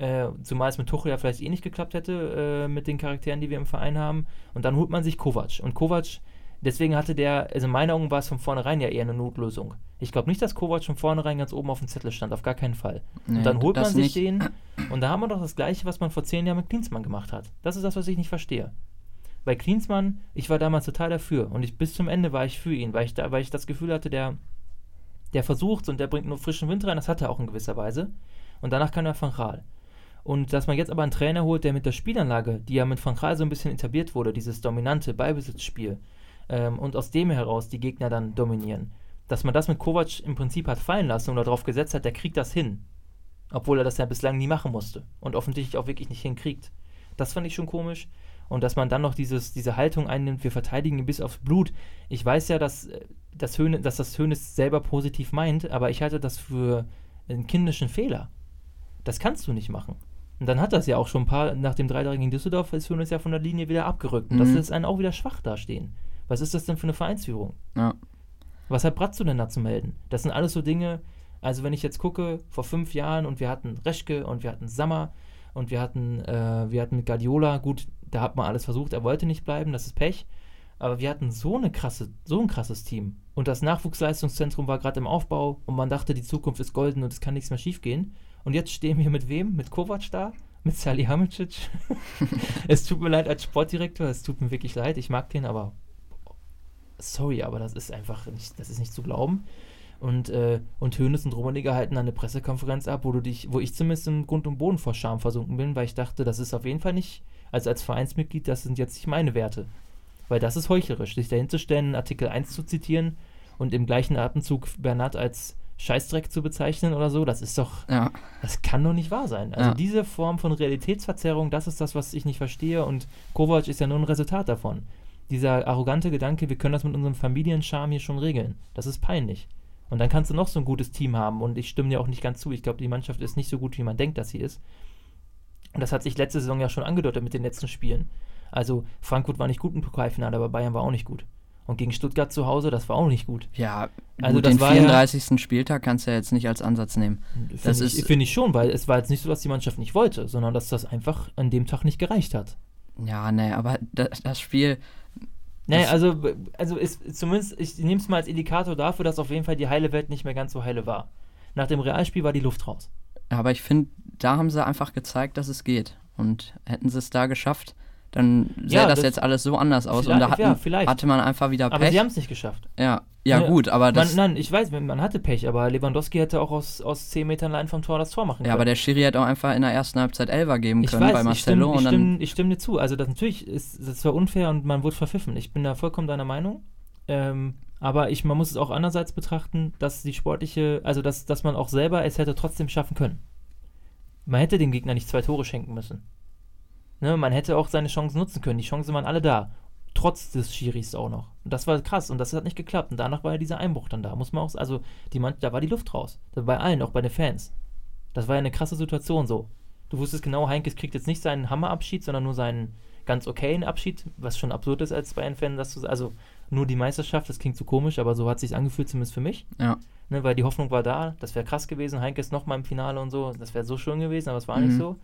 Äh, zumal es mit Tuchel ja vielleicht eh nicht geklappt hätte, äh, mit den Charakteren, die wir im Verein haben. Und dann holt man sich Kovac. Und Kovac, deswegen hatte der, also in meinen Augen war es von vornherein ja eher eine Notlösung. Ich glaube nicht, dass Kovac von vornherein ganz oben auf dem Zettel stand, auf gar keinen Fall. Nee, und dann holt man sich nicht. den und da haben wir doch das Gleiche, was man vor zehn Jahren mit Klinsmann gemacht hat. Das ist das, was ich nicht verstehe. Bei Klinsmann, ich war damals total dafür und ich, bis zum Ende war ich für ihn, weil ich, da, weil ich das Gefühl hatte, der, der versucht und der bringt nur frischen Wind rein, das hat er auch in gewisser Weise. Und danach kam der Van Raal. Und dass man jetzt aber einen Trainer holt, der mit der Spielanlage, die ja mit Van Gaal so ein bisschen etabliert wurde, dieses dominante Ballbesitzspiel, ähm, und aus dem heraus die Gegner dann dominieren, dass man das mit Kovac im Prinzip hat fallen lassen oder darauf gesetzt hat, der kriegt das hin. Obwohl er das ja bislang nie machen musste und offensichtlich auch wirklich nicht hinkriegt. Das fand ich schon komisch. Und dass man dann noch dieses, diese Haltung einnimmt, wir verteidigen ihn bis aufs Blut. Ich weiß ja, dass, äh, das Höhne, dass das Hönes selber positiv meint, aber ich halte das für einen kindischen Fehler. Das kannst du nicht machen. Und dann hat das ja auch schon ein paar, nach dem 3 gegen Düsseldorf ist Hönes ja von der Linie wieder abgerückt. Und Mhm. das lässt einen auch wieder schwach dastehen. Was ist das denn für eine Vereinsführung? Ja. Was hat Bratzo denn da zu melden? Das sind alles so Dinge, also wenn ich jetzt gucke, vor fünf Jahren und wir hatten Reschke und wir hatten Sammer und wir hatten, äh, wir hatten mit Guardiola, gut, da hat man alles versucht, er wollte nicht bleiben, das ist Pech. Aber wir hatten so eine krasse, so ein krasses Team. Und das Nachwuchsleistungszentrum war gerade im Aufbau und man dachte, die Zukunft ist golden und es kann nichts mehr schiefgehen. Und jetzt stehen wir mit wem? Mit Kovac da? Mit Salihamidzic? es tut mir leid als Sportdirektor, es tut mir wirklich leid, ich mag den, aber sorry, aber das ist einfach nicht, das ist nicht zu glauben. Und, äh, und Hönes und Rummenigge halten dann eine Pressekonferenz ab, wo du dich, wo ich zumindest im Grund und Boden vor Scham versunken bin, weil ich dachte, das ist auf jeden Fall nicht, also als Vereinsmitglied, das sind jetzt nicht meine Werte. Weil das ist heuchlerisch, sich dahin zu stellen, Artikel 1 zu zitieren und im gleichen Atemzug Bernhard als Scheißdreck zu bezeichnen oder so, das ist doch, Ja. das kann doch nicht wahr sein. Also Ja. diese Form von Realitätsverzerrung, das ist das, was ich nicht verstehe und Kovac ist ja nur ein Resultat davon. Dieser arrogante Gedanke, wir können das mit unserem Familienscham hier schon regeln. Das ist peinlich. Und dann kannst du noch so ein gutes Team haben und ich stimme dir auch nicht ganz zu. Ich glaube, die Mannschaft ist nicht so gut, wie man denkt, dass sie ist. Und das hat sich letzte Saison ja schon angedeutet mit den letzten Spielen. Also Frankfurt war nicht gut im Pokalfinale, aber Bayern war auch nicht gut. Und gegen Stuttgart zu Hause, das war auch nicht gut. Ja, Also das den war ja- 34. Spieltag kannst du ja jetzt nicht als Ansatz nehmen. Das Finde ich, ist- find ich schon, weil es war jetzt nicht so, dass die Mannschaft nicht wollte, sondern dass das einfach an dem Tag nicht gereicht hat. Ja, nee, aber da, das Spiel, Nee, Das- also, also ist zumindest, ich nehme es mal als Indikator dafür, dass auf jeden Fall die heile Welt nicht mehr ganz so heile war. Nach dem Realspiel war die Luft raus. aber ich finde, da haben sie einfach gezeigt, dass es geht. Und hätten sie es da geschafft, dann sähe Ja, das, das- jetzt alles so anders aus. Und da hatten, ja, hatte man einfach wieder Aber Pech. sie haben es nicht geschafft. ja, ja, Ne, gut, aber das. man, nein, ich weiß, man hatte Pech, aber Lewandowski hätte auch aus, aus 10 Metern Line vom Tor das Tor machen können. ja, aber der Schiri hätte auch einfach in der ersten Halbzeit Elfer geben ich können weiß, bei ich Marcelo. stimme, ich, und dann, stimme, ich stimme dir zu. Also das natürlich ist das war unfair und man wurde verpfiffen. Ich bin da vollkommen deiner Meinung. Ähm, aber ich, man muss es auch andererseits betrachten, dass die sportliche, also dass, dass man auch selber es hätte trotzdem schaffen können. Man hätte dem Gegner nicht zwei Tore schenken müssen. Ne, man hätte auch seine Chancen nutzen können. Die Chancen waren alle da. Trotz des Schiris auch noch. Und das war krass und das hat nicht geklappt. Und danach war ja dieser Einbruch dann da. Muss man auch, also die da war die Luft raus. Bei allen, auch bei den Fans. Das war ja eine krasse Situation so. Du wusstest genau, Heinkes kriegt jetzt nicht seinen Hammerabschied, sondern nur seinen ganz okayen Abschied, was schon absurd ist als Bayern-Fan, dass du, also nur die Meisterschaft, das klingt so komisch, aber so hat es sich angefühlt, zumindest für mich. ja, Ne, weil die Hoffnung war da, das wäre krass gewesen, Heinkes nochmal im Finale und so, das wäre so schön gewesen, aber es war Mhm. nicht so.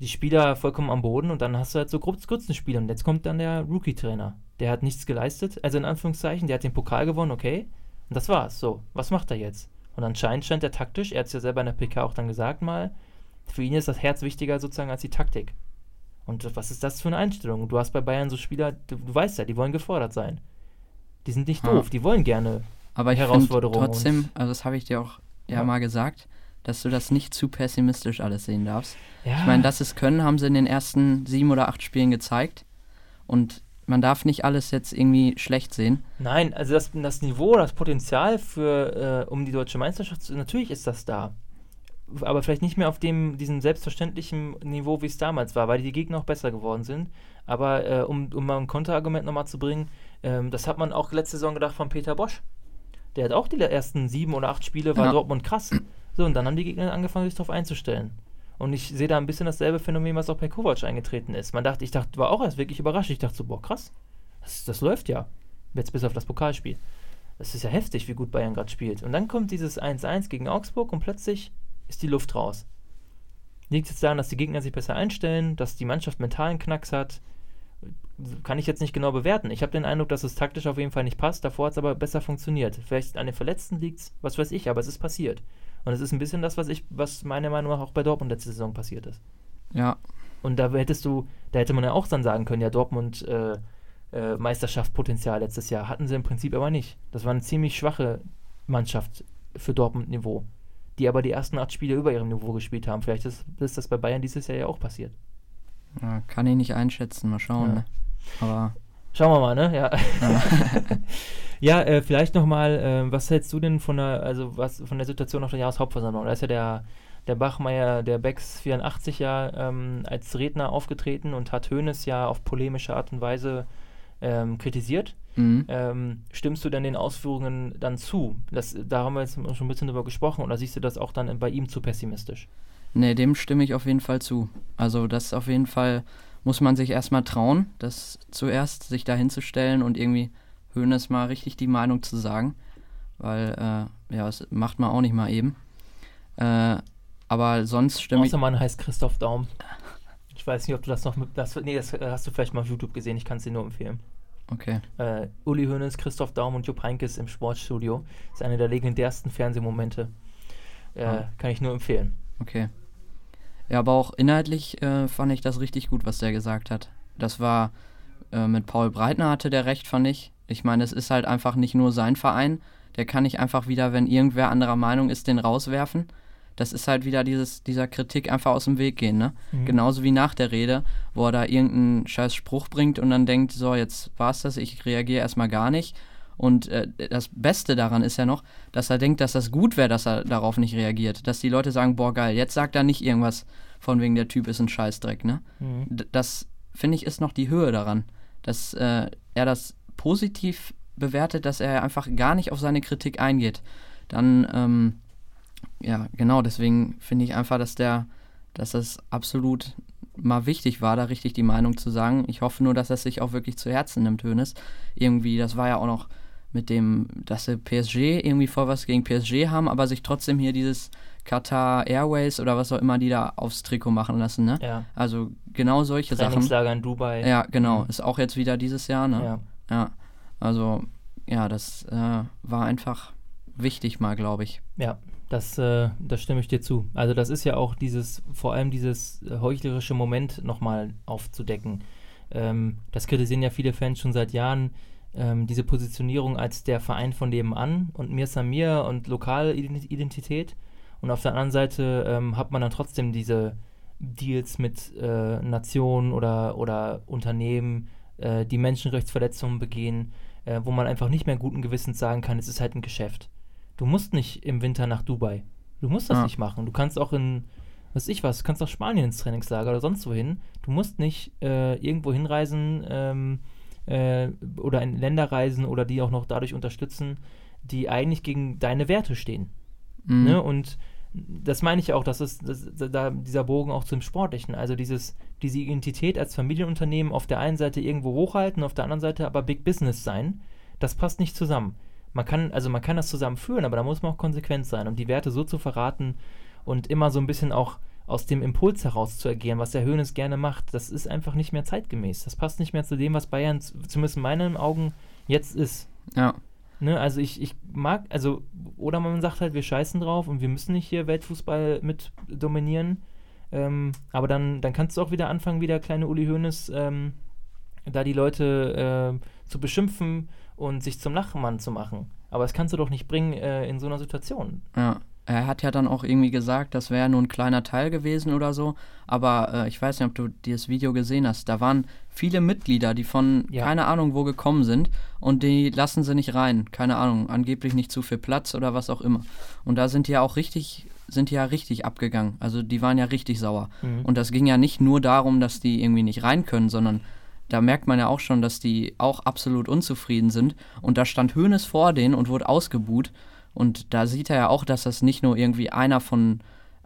Die Spieler vollkommen am Boden und dann hast du halt so Grützenspiele und jetzt kommt dann der Rookie-Trainer. Der hat nichts geleistet, also in Anführungszeichen, der hat den Pokal gewonnen, okay, und das war's. So, was macht er jetzt? Und anscheinend scheint er taktisch, er hat es ja selber in der PK auch dann gesagt mal, für ihn ist das Herz wichtiger sozusagen als die Taktik. Und was ist das für eine Einstellung? Du hast bei Bayern so Spieler, du, du weißt ja, die wollen gefordert sein. Die sind nicht Ja. doof, die wollen gerne. aber ich finde Herausforderung trotzdem, also das habe ich dir auch ja, Ja. mal gesagt, dass du das nicht zu pessimistisch alles sehen darfst. Ja, Ich meine, dass es können, haben sie in den ersten sieben oder acht Spielen gezeigt. Und man darf nicht alles jetzt irgendwie schlecht sehen. Nein, also das, das Niveau, das Potenzial für, äh, um die deutsche Meisterschaft zu, natürlich ist das da. Aber vielleicht nicht mehr auf dem, diesem selbstverständlichen Niveau, wie es damals war, weil die Gegner auch besser geworden sind. Aber äh, um, um mal ein Konterargument nochmal zu bringen, ähm, das hat man auch letzte Saison gedacht von Peter Bosch. Der hat auch die ersten sieben oder acht Spiele, war Ja. Dortmund krass. So, und dann haben die Gegner angefangen, sich darauf einzustellen. Und ich sehe da ein bisschen dasselbe Phänomen, was auch bei Kovac eingetreten ist. Man dachte, ich dachte, war auch erst wirklich überrascht. Ich dachte so, boah, krass, das, das läuft ja. Jetzt bis auf das Pokalspiel. Das ist ja heftig, wie gut Bayern gerade spielt. Und dann kommt dieses 1-1 gegen Augsburg und plötzlich ist die Luft raus. Liegt es jetzt daran, dass die Gegner sich besser einstellen, dass die Mannschaft mentalen Knacks hat? Kann ich jetzt nicht genau bewerten. Ich habe den Eindruck, dass es taktisch auf jeden Fall nicht passt. Davor hat es aber besser funktioniert. Vielleicht an den Verletzten liegt es, was weiß ich, aber es ist passiert. Und es ist ein bisschen das, was ich, was meiner Meinung nach auch bei Dortmund letzte Saison passiert ist. Ja, Und da hättest du, da hätte man ja auch dann sagen können, ja, Dortmund äh, äh, Meisterschaftspotenzial letztes Jahr. Hatten sie im Prinzip aber nicht. Das war eine ziemlich schwache Mannschaft für Dortmund-Niveau. die aber die ersten acht Spiele über ihrem Niveau gespielt haben. Vielleicht ist, ist das bei Bayern dieses Jahr ja auch passiert. Ja, kann ich nicht einschätzen, mal schauen. Ja. Ne? Aber Schauen wir mal, ne? Ja. ja, äh, vielleicht nochmal, äh, was hältst du denn von der, also was von der Situation auf der Jahreshauptversammlung? Da ist ja der, der Bachmeier, der Becks 84 ja ähm, als Redner aufgetreten und hat Hoeneß ja auf polemische Art und Weise ähm, kritisiert. mhm. Ähm, stimmst du denn den Ausführungen dann zu? Das, da haben wir jetzt schon ein bisschen drüber gesprochen, oder siehst du das auch dann bei ihm zu pessimistisch? Nee, dem stimme ich auf jeden Fall zu. Also das auf jeden Fall muss man sich erstmal trauen, das zuerst sich da hinzustellen und irgendwie Hönes mal richtig die Meinung zu sagen. Weil, äh, ja, das macht man auch nicht mal eben. Äh, aber sonst stimme ich. Außer Mann heißt Christoph Daum. Ich weiß nicht, ob du das noch mit. Das, nee, das hast du vielleicht mal auf YouTube gesehen, ich kann es dir nur empfehlen. Okay. Äh, Uli Hoeneß, Christoph Daum und Jupp Heynckes im Sportstudio. ist einer der legendärsten Fernsehmomente. Äh, Ah. Kann ich nur empfehlen. Okay. Ja, aber auch inhaltlich äh, fand ich das richtig gut, was der gesagt hat. Das war äh, mit Paul Breitner hatte der recht, fand ich. Ich meine, es ist halt einfach nicht nur sein Verein. Der kann nicht einfach wieder, wenn irgendwer anderer Meinung ist, den rauswerfen. Das ist halt wieder dieses, dieser Kritik einfach aus dem Weg gehen, ne? Mhm. Genauso wie nach der Rede, wo er da irgendeinen scheiß Spruch bringt und dann denkt, so, jetzt war's das, ich reagiere erstmal gar nicht. Und äh, das Beste daran ist ja noch, dass er denkt, dass das gut wäre, dass er darauf nicht reagiert. Dass die Leute sagen, boah, geil, jetzt sagt er nicht irgendwas von wegen der Typ ist ein Scheißdreck, ne? Mhm. Das, finde ich, ist noch die Höhe daran. Dass äh, er das positiv bewertet, dass er einfach gar nicht auf seine Kritik eingeht. Dann, ähm, ja, genau, deswegen finde ich einfach, dass der, dass das absolut mal wichtig war, da richtig die Meinung zu sagen. Ich hoffe nur, dass er sich auch wirklich zu Herzen nimmt, Hönes. Irgendwie, das war ja auch noch mit dem, dass sie PSG irgendwie voll was gegen PSG haben, aber sich trotzdem hier dieses Qatar Airways oder was auch immer die da aufs Trikot machen lassen, ne? Ja. Also genau solche Sachen. Trainingslager in Dubai. Ja, genau. Mhm. Ist auch jetzt wieder dieses Jahr, ne? Ja. Ja. Also, ja, das äh, war einfach wichtig mal, glaube ich. Ja, das, äh, das stimme ich dir zu. Also das ist ja auch dieses, vor allem dieses äh, heuchlerische Moment nochmal aufzudecken. Ähm, das kritisieren ja viele Fans schon seit Jahren, ähm, diese Positionierung als der Verein von nebenan und mir Samir und Lokalidentität. Und auf der anderen Seite ähm, hat man dann trotzdem diese Deals mit äh, Nationen oder, oder Unternehmen, äh, die Menschenrechtsverletzungen begehen, äh, wo man einfach nicht mehr guten Gewissens sagen kann, es ist halt ein Geschäft. Du musst nicht im Winter nach Dubai. Du musst das Ja. nicht machen. Du kannst auch in, was weiß ich was, du kannst nach Spanien ins Trainingslager oder sonst wohin. Du musst nicht äh, irgendwo hinreisen ähm, äh, oder in Länder reisen oder die auch noch dadurch unterstützen, die eigentlich gegen deine Werte stehen. Mhm. Ne? Und das meine ich auch, dass es das, da dieser Bogen auch zum Sportlichen, also dieses, diese Identität als Familienunternehmen auf der einen Seite irgendwo hochhalten, auf der anderen Seite aber Big Business sein, das passt nicht zusammen. Man kann, also man kann das zusammen führen, aber da muss man auch konsequent sein, um die Werte so zu verraten und immer so ein bisschen auch aus dem Impuls heraus zu agieren, was der Hönes gerne macht, das ist einfach nicht mehr zeitgemäß. Das passt nicht mehr zu dem, was Bayern, zumindest in meinen Augen, jetzt ist. Ja. Ne, also ich, ich mag, also, oder man sagt halt, wir scheißen drauf und wir müssen nicht hier Weltfußball mit dominieren. Ähm, aber dann, dann kannst du auch wieder anfangen, wieder kleine Uli Hoeneß, ähm, da die Leute ähm, zu beschimpfen und sich zum Lachmann zu machen. Aber das kannst du doch nicht bringen äh, in so einer Situation. Ja. Er hat ja dann auch irgendwie gesagt, das wäre nur ein kleiner Teil gewesen oder so. Aber äh, ich weiß nicht, ob du dieses Video gesehen hast. Da waren viele Mitglieder, die von Ja. keine Ahnung wo gekommen sind und die lassen sie nicht rein. Keine Ahnung, angeblich nicht zu viel Platz oder was auch immer. Und da sind die ja auch richtig, sind die ja richtig abgegangen. Also die waren ja richtig sauer. Mhm. Und das ging ja nicht nur darum, dass die irgendwie nicht rein können, sondern da merkt man ja auch schon, dass die auch absolut unzufrieden sind. Und da stand Hoeneß vor denen und wurde ausgebuht. Und da sieht er ja auch, dass das nicht nur irgendwie einer von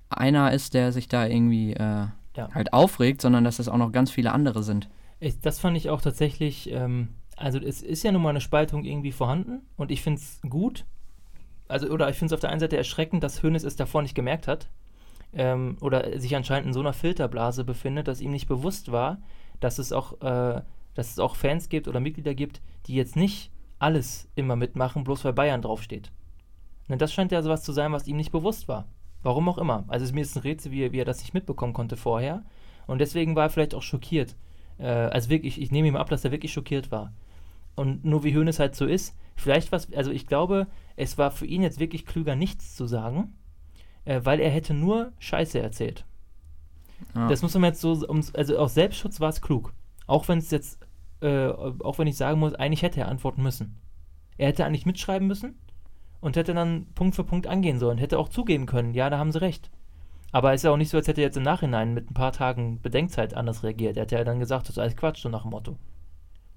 einer ist, der sich da irgendwie äh, Ja. halt aufregt, sondern dass das auch noch ganz viele andere sind. Ich, das fand ich auch tatsächlich, ähm, also es ist ja nun mal eine Spaltung irgendwie vorhanden und ich finde es gut, also oder ich finde es auf der einen Seite erschreckend, dass Hoeneß es davor nicht gemerkt hat ähm, oder sich anscheinend in so einer Filterblase befindet, dass ihm nicht bewusst war, dass es auch, äh, dass es auch Fans gibt oder Mitglieder gibt, die jetzt nicht alles immer mitmachen, bloß weil Bayern draufsteht. Ne, das scheint ja sowas zu sein, was ihm nicht bewusst war. Warum auch immer. Also es ist mir ist ein Rätsel, wie, er- wie er das nicht mitbekommen konnte vorher. Und deswegen war er vielleicht auch schockiert. Äh, also wirklich, ich nehme ihm ab, dass er wirklich schockiert war. Und nur wie Hoeneß halt so ist, vielleicht was, also ich glaube, es war für ihn jetzt wirklich klüger, nichts zu sagen. äh, weil er hätte nur Scheiße erzählt. Ja. Das muss man jetzt so, also aus Selbstschutz war es klug. Auch wenn es jetzt, äh, auch wenn ich sagen muss, eigentlich hätte er antworten müssen. Er hätte eigentlich mitschreiben müssen und hätte dann Punkt für Punkt angehen sollen. Hätte auch zugeben können, ja, da haben sie recht. Aber es ist ja auch nicht so, als hätte er jetzt im Nachhinein mit ein paar Tagen Bedenkzeit anders reagiert. Er hätte ja dann gesagt, das ist alles Quatsch, so nach dem Motto.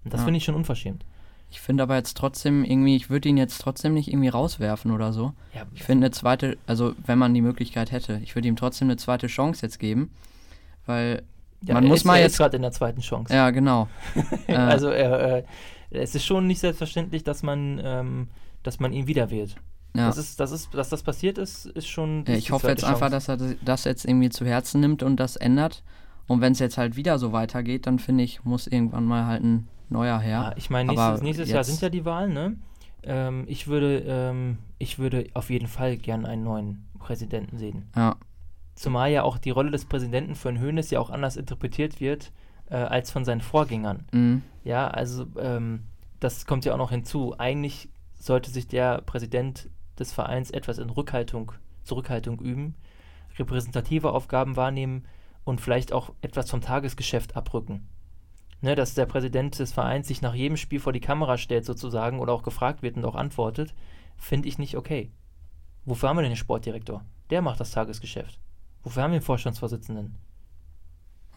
Und das Ja. finde ich schon unverschämt. Ich finde aber jetzt trotzdem irgendwie, ich würde ihn jetzt trotzdem nicht irgendwie rauswerfen oder so. Ja, Ich finde eine zweite, also wenn man die Möglichkeit hätte, ich würde ihm trotzdem eine zweite Chance jetzt geben, weil ja, man muss ist, mal er jetzt, gerade in der zweiten Chance. ja genau, äh, also äh, es ist schon nicht selbstverständlich, dass man, ähm, dass man ihn wieder wählt. ja. Das ist, das ist, dass das passiert ist, ist schon. Ist ich hoffe jetzt einfach, Chance. dass er das jetzt irgendwie zu Herzen nimmt und das ändert. Und wenn es jetzt halt wieder so weitergeht, dann finde ich, muss irgendwann mal halt ein neuer her. Ja, ich meine, nächstes, nächstes Jahr sind ja die Wahlen, ne? Ähm, ich würde, ähm, ich würde auf jeden Fall gern einen neuen Präsidenten sehen. Ja, Zumal ja auch die Rolle des Präsidenten für einen Hönes ja auch anders interpretiert wird äh, als von seinen Vorgängern. mhm. Ja, also ähm, das kommt ja auch noch hinzu. Eigentlich sollte sich der Präsident des Vereins etwas in Rückhaltung, Zurückhaltung üben, repräsentative Aufgaben wahrnehmen und vielleicht auch etwas vom Tagesgeschäft abrücken. Ne, dass der Präsident des Vereins sich nach jedem Spiel vor die Kamera stellt sozusagen oder auch gefragt wird und auch antwortet, finde ich nicht okay. Wofür haben wir denn den Sportdirektor? Der macht das Tagesgeschäft. Wofür haben wir den Vorstandsvorsitzenden?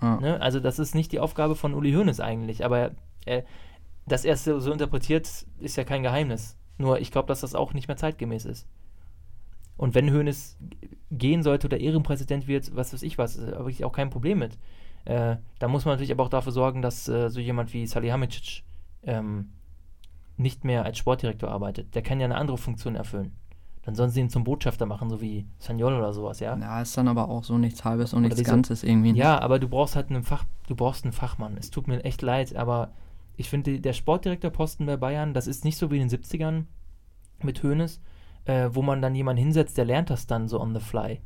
ja. Ne? Also das ist nicht die Aufgabe von Uli Hoeneß eigentlich, aber äh, dass er es so, so interpretiert, ist ja kein Geheimnis. Nur ich glaube, dass das auch nicht mehr zeitgemäß ist. Und wenn Hoeneß gehen sollte oder Ehrenpräsident wird, was weiß ich was, äh, habe ich auch kein Problem mit. Äh, da muss man natürlich aber auch dafür sorgen, dass äh, so jemand wie Salihamidzic ähm, nicht mehr als Sportdirektor arbeitet. Der kann ja eine andere Funktion erfüllen. Dann sollen sie ihn zum Botschafter machen, so wie Sanyol oder sowas, ja? ja, ist dann aber auch so nichts Halbes und nichts Ganzes irgendwie. Ja, aber du brauchst halt einen Fach, du brauchst einen Fachmann. Es tut mir echt leid, aber ich finde, der Sportdirektorposten bei Bayern, das ist nicht so wie in den 70ern mit Hoeneß, äh, wo man dann jemanden hinsetzt, der lernt das dann so on the fly.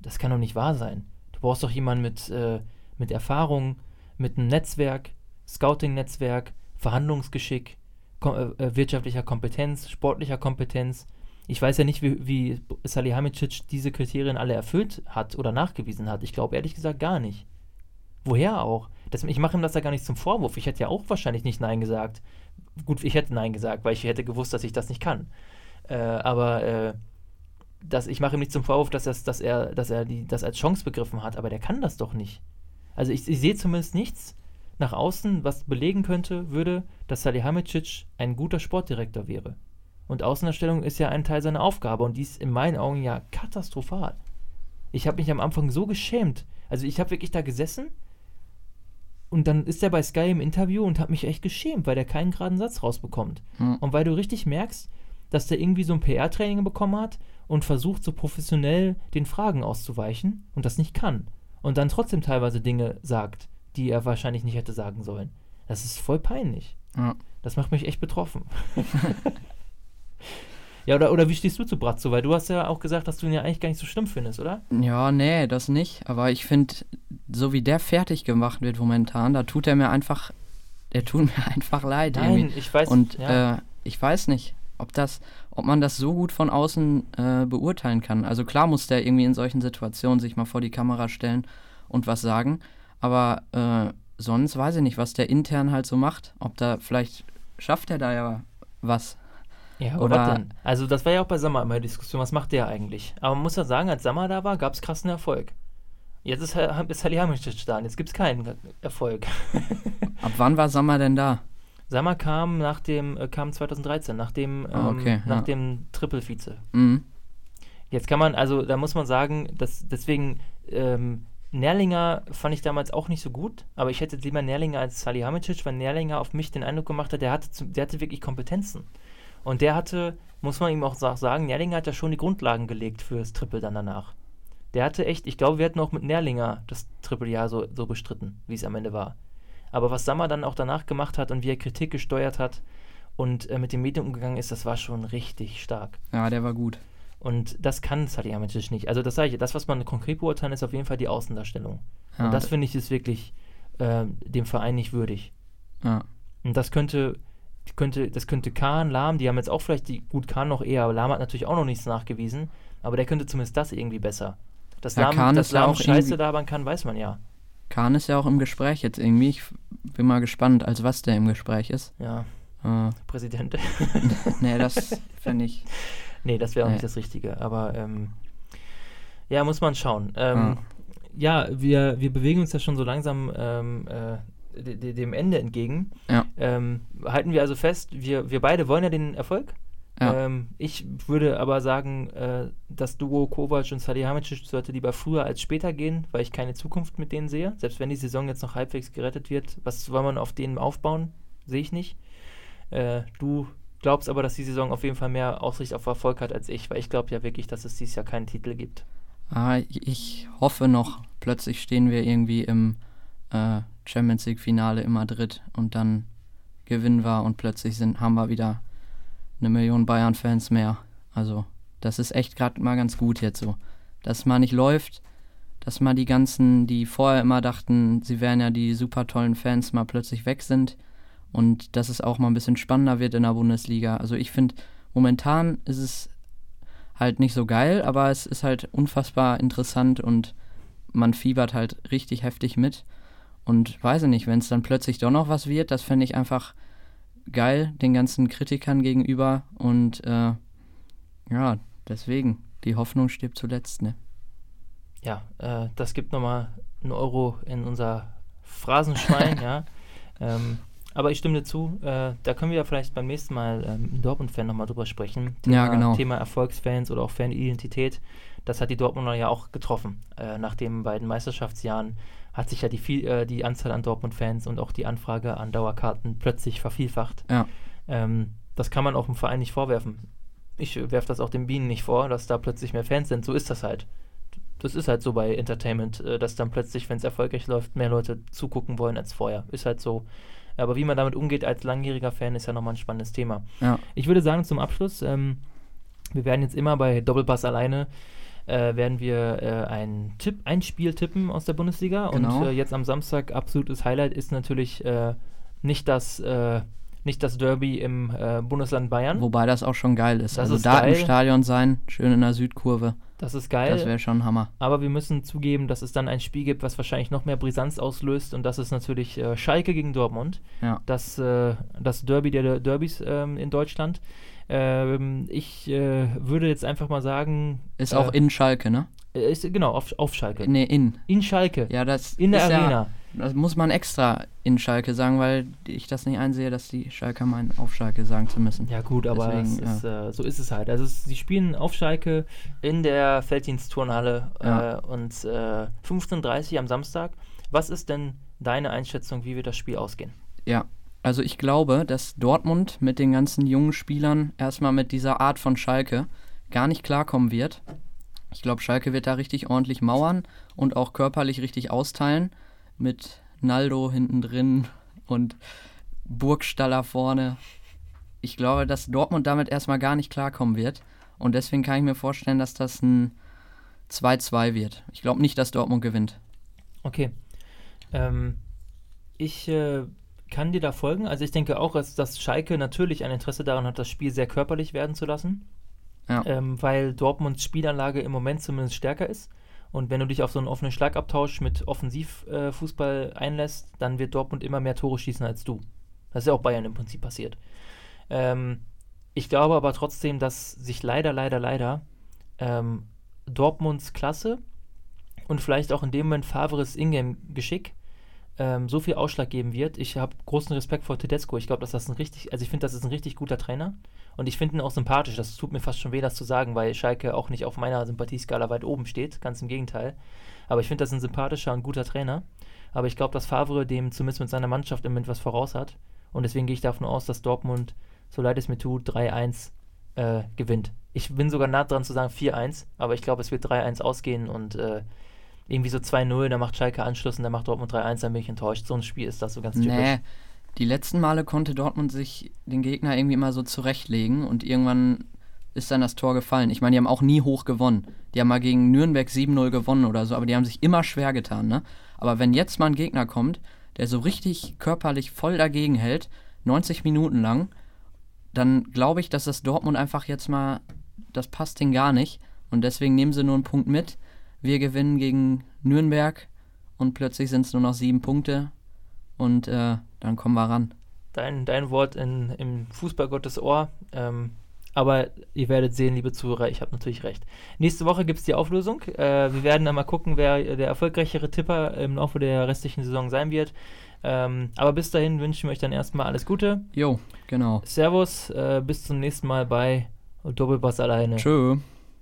Das kann doch nicht wahr sein. Du brauchst doch jemanden mit, äh, mit Erfahrung, mit einem Netzwerk, Scouting-Netzwerk, Verhandlungsgeschick, ko äh, äh, wirtschaftlicher Kompetenz, sportlicher Kompetenz. Ich weiß ja nicht, wie, wie Salihamidzic diese Kriterien alle erfüllt hat oder nachgewiesen hat. Ich glaube ehrlich gesagt gar nicht. Woher auch? Das, ich mache ihm das ja gar nicht zum Vorwurf. Ich hätte ja auch wahrscheinlich nicht Nein gesagt. Gut, ich hätte Nein gesagt, weil ich hätte gewusst, dass ich das nicht kann. Äh, aber äh, das, ich mache ihm nicht zum Vorwurf, dass, das, dass er, dass er die, das als Chance begriffen hat, aber der kann das doch nicht. Also ich, ich sehe zumindest nichts nach außen, was belegen könnte, würde, dass Salihamidzic ein guter Sportdirektor wäre. Und Außenerstellung ist ja ein Teil seiner Aufgabe und die ist in meinen Augen ja katastrophal. Ich habe mich am Anfang so geschämt. Also ich habe wirklich da gesessen und dann ist er bei Sky im Interview und hat mich echt geschämt, weil der keinen geraden Satz rausbekommt. Hm. Und weil du richtig merkst, dass der irgendwie so ein PR-Training bekommen hat und versucht so professionell den Fragen auszuweichen und das nicht kann. Und dann trotzdem teilweise Dinge sagt, die er wahrscheinlich nicht hätte sagen sollen. Das ist voll peinlich. Ja. Das macht mich echt betroffen. ja, oder, oder wie stehst du zu Bratzo? Weil du hast ja auch gesagt, dass du ihn ja eigentlich gar nicht so schlimm findest, oder? Ja, nee, das nicht. Aber ich finde, so wie der fertig gemacht wird momentan, da tut er mir einfach, der tut mir einfach leid. irgendwie. ich weiß Und ja. äh, ich weiß nicht, ob das, ob man das so gut von außen äh, beurteilen kann. Also klar muss der irgendwie in solchen Situationen sich mal vor die Kamera stellen und was sagen. Aber äh, sonst weiß ich nicht, was der intern halt so macht. Ob da vielleicht schafft er da ja was. Ja, Oder-? Also, das war ja auch bei Sammer immer die Diskussion, was macht der eigentlich? Aber man muss ja sagen, als Sammer da war, gab es krassen Erfolg. Jetzt ist, ist Salihamidzic da und jetzt gibt es keinen Erfolg. Ab wann war Sammer denn da? Sammer kam nach dem, äh, kam 2013, nach dem, ähm, Ah, okay, nach ja. dem Triple-Vize. Mhm. Jetzt kann man, also da muss man sagen, dass deswegen ähm, Nerlinger fand ich damals auch nicht so gut, aber ich hätte lieber Nerlinger als Salihamidzic, weil Nerlinger auf mich den Eindruck gemacht hat, der hatte, der hatte wirklich Kompetenzen. Und der hatte, muss man ihm auch sa- sagen, Nerlinger hat ja schon die Grundlagen gelegt für das Triple dann danach. Der hatte echt, ich glaube, wir hätten auch mit Nerlinger das Triple-Jahr so, so bestritten, wie es am Ende war. Aber was Sammer dann auch danach gemacht hat und wie er Kritik gesteuert hat und äh, mit den Medien umgegangen ist, das war schon richtig stark. Ja, der war gut. Und das kann Salihamidzic nicht. Also das sage ich, das, was man konkret beurteilen, ist auf jeden Fall die Außendarstellung. Ja, und das finde ich ist wirklich äh, dem Verein nicht würdig. ja. Und das könnte könnte, das könnte Kahn, Lahm, die haben jetzt auch vielleicht die, gut Kahn noch eher, aber Lahm hat natürlich auch noch nichts nachgewiesen, aber der könnte zumindest das irgendwie besser. Dass Ja, Lahm, Kahn dass ist ja Lahm auch Scheiße labern kann, weiß man ja. Kahn ist ja auch im Gespräch jetzt irgendwie. Ich bin mal gespannt, als was der im Gespräch ist. Ja, Äh, Präsident. nee, das fände ich. nee, das wäre auch Nee. nicht das Richtige, aber ähm, ja, muss man schauen. Ähm, ja, wir, wir bewegen uns ja schon so langsam ähm, äh, dem Ende entgegen. Ja. Ähm, halten wir also fest, wir, wir beide wollen ja den Erfolg. Ja. Ähm, ich würde aber sagen, äh, das Duo Kovac und Salihamidzic sollte lieber früher als später gehen, weil ich keine Zukunft mit denen sehe. Selbst wenn die Saison jetzt noch halbwegs gerettet wird, was soll man auf denen aufbauen? Sehe ich nicht. Äh, du glaubst aber, dass die Saison auf jeden Fall mehr Aussicht auf Erfolg hat als ich, weil ich glaube ja wirklich, dass es dieses Jahr keinen Titel gibt. Ah, ich hoffe noch, plötzlich stehen wir irgendwie im äh, Champions League-Finale in Madrid und dann gewinnen wir und plötzlich sind, haben wir wieder eine Million Bayern-Fans mehr. Also, das ist echt gerade mal ganz gut jetzt so. Dass mal nicht läuft, dass mal die ganzen, die vorher immer dachten, sie wären ja die super tollen Fans, mal plötzlich weg sind und dass es auch mal ein bisschen spannender wird in der Bundesliga. Also, ich finde, momentan ist es halt nicht so geil, aber es ist halt unfassbar interessant und man fiebert halt richtig heftig mit. Und weiß ich nicht, wenn es dann plötzlich doch noch was wird, das fände ich einfach geil, den ganzen Kritikern gegenüber. Und äh, ja, deswegen, die Hoffnung stirbt zuletzt, ne? Ja, äh, das gibt nochmal einen Euro in unser Phrasenschwein, ja. Ähm, aber ich stimme dir zu, äh, da können wir ja vielleicht beim nächsten Mal ähm, im Dortmund-Fan nochmal drüber sprechen. Ja, genau. Thema Erfolgsfans oder auch Fanidentität. Das hat die Dortmunder ja auch getroffen. Äh, nach den beiden Meisterschaftsjahren hat sich ja die, viel, äh, die Anzahl an Dortmund-Fans und auch die Anfrage an Dauerkarten plötzlich vervielfacht. Ja. Ähm, das kann man auch dem Verein nicht vorwerfen. Ich äh, werfe das auch den Bienen nicht vor, dass da plötzlich mehr Fans sind. So ist das halt. Das ist halt so bei Entertainment, äh, dass dann plötzlich, wenn es erfolgreich läuft, mehr Leute zugucken wollen als vorher. Ist halt so. Aber wie man damit umgeht als langjähriger Fan, ist ja nochmal ein spannendes Thema. Ja. Ich würde sagen, zum Abschluss, ähm, wir werden jetzt immer bei Doppelpass alleine, äh, werden wir äh, ein, Tipp, ein Spiel tippen aus der Bundesliga. Genau. Und äh, jetzt am Samstag absolutes Highlight ist natürlich äh, nicht, das, äh, nicht das Derby im äh, Bundesland Bayern. Wobei das auch schon geil ist. Das also ist da im geil. Stadion sein, schön in der Südkurve, das ist geil. das wäre schon Hammer. Aber wir müssen zugeben, dass es dann ein Spiel gibt, was wahrscheinlich noch mehr Brisanz auslöst. Und das ist natürlich äh, Schalke gegen Dortmund. Ja. Das, äh, das Derby der Derbys ähm, in Deutschland. Ähm, ich äh, würde jetzt einfach mal sagen. Ist äh, auch in Schalke, ne? Äh, Ist, genau, auf, auf Schalke. Nee, in. in Schalke. Ja, das in der Arena. Ja, das muss man extra in Schalke sagen, weil ich das nicht einsehe, dass die Schalker meinen, auf Schalke sagen zu müssen. Ja, gut, aber Deswegen, es ist, äh, so ist es halt. Also, es, sie spielen auf Schalke in der Felddienstturnhalle Ja. äh, und äh, 15.30 Uhr am Samstag. Was ist denn deine Einschätzung, wie wird das Spiel ausgehen? Ja, also ich glaube, dass Dortmund mit den ganzen jungen Spielern erstmal mit dieser Art von Schalke gar nicht klarkommen wird. Ich glaube, Schalke wird da richtig ordentlich mauern und auch körperlich richtig austeilen mit Naldo hinten drin und Burgstaller vorne. Ich glaube, dass Dortmund damit erstmal gar nicht klarkommen wird und deswegen kann ich mir vorstellen, dass das ein 2-2 wird. Ich glaube nicht, dass Dortmund gewinnt. Okay. Ähm, ich äh, kann dir da folgen. Also ich denke auch, dass, dass Schalke natürlich ein Interesse daran hat, das Spiel sehr körperlich werden zu lassen. Ähm, weil Dortmunds Spielanlage im Moment zumindest stärker ist. Und wenn du dich auf so einen offenen Schlagabtausch mit Offensivfußball äh, einlässt, dann wird Dortmund immer mehr Tore schießen als du. Das ist ja auch Bayern im Prinzip passiert. Ähm, ich glaube aber trotzdem, dass sich leider, leider, leider ähm, Dortmunds Klasse und vielleicht auch in dem Moment Favres Ingame-Geschick ähm, so viel Ausschlag geben wird. Ich habe großen Respekt vor Tedesco. Ich glaube, dass das ein richtig, also ich finde, das ist ein richtig guter Trainer und ich finde ihn auch sympathisch. Das tut mir fast schon weh, das zu sagen, weil Schalke auch nicht auf meiner Sympathieskala weit oben steht. Ganz im Gegenteil. Aber ich finde, das ist ein sympathischer und guter Trainer. Aber ich glaube, dass Favre dem zumindest mit seiner Mannschaft im Moment was voraus hat. Und deswegen gehe ich davon aus, dass Dortmund, so leid es mir tut, 3-1 äh, gewinnt. Ich bin sogar nah dran zu sagen 4-1, aber ich glaube, es wird 3-1 ausgehen und äh, irgendwie so 2-0, dann macht Schalke Anschluss und dann macht Dortmund 3-1, dann bin ich enttäuscht. So ein Spiel ist das so ganz typisch. Nee, die letzten Male konnte Dortmund sich den Gegner irgendwie immer so zurechtlegen und irgendwann ist dann das Tor gefallen. Ich meine, die haben auch nie hoch gewonnen. Die haben mal gegen Nürnberg 7-0 gewonnen oder so, aber die haben sich immer schwer getan, ne? Aber wenn jetzt mal ein Gegner kommt, der so richtig körperlich voll dagegen hält, 90 Minuten lang, dann glaube ich, dass das Dortmund einfach jetzt mal, das passt denen gar nicht. Und deswegen nehmen sie nur einen Punkt mit. Wir gewinnen gegen Nürnberg und plötzlich sind es nur noch sieben Punkte und äh, dann kommen wir ran. Dein, dein Wort in, im Fußballgottes Ohr. Ähm, aber ihr werdet sehen, liebe Zuhörer, ich habe natürlich recht. Nächste Woche gibt es die Auflösung. Äh, wir werden dann mal gucken, wer der erfolgreichere Tipper im Laufe der restlichen Saison sein wird. Ähm, aber bis dahin wünschen wir euch dann erstmal alles Gute. Jo, genau. Servus, äh, bis zum nächsten Mal bei Doppelpass alleine. Tschö.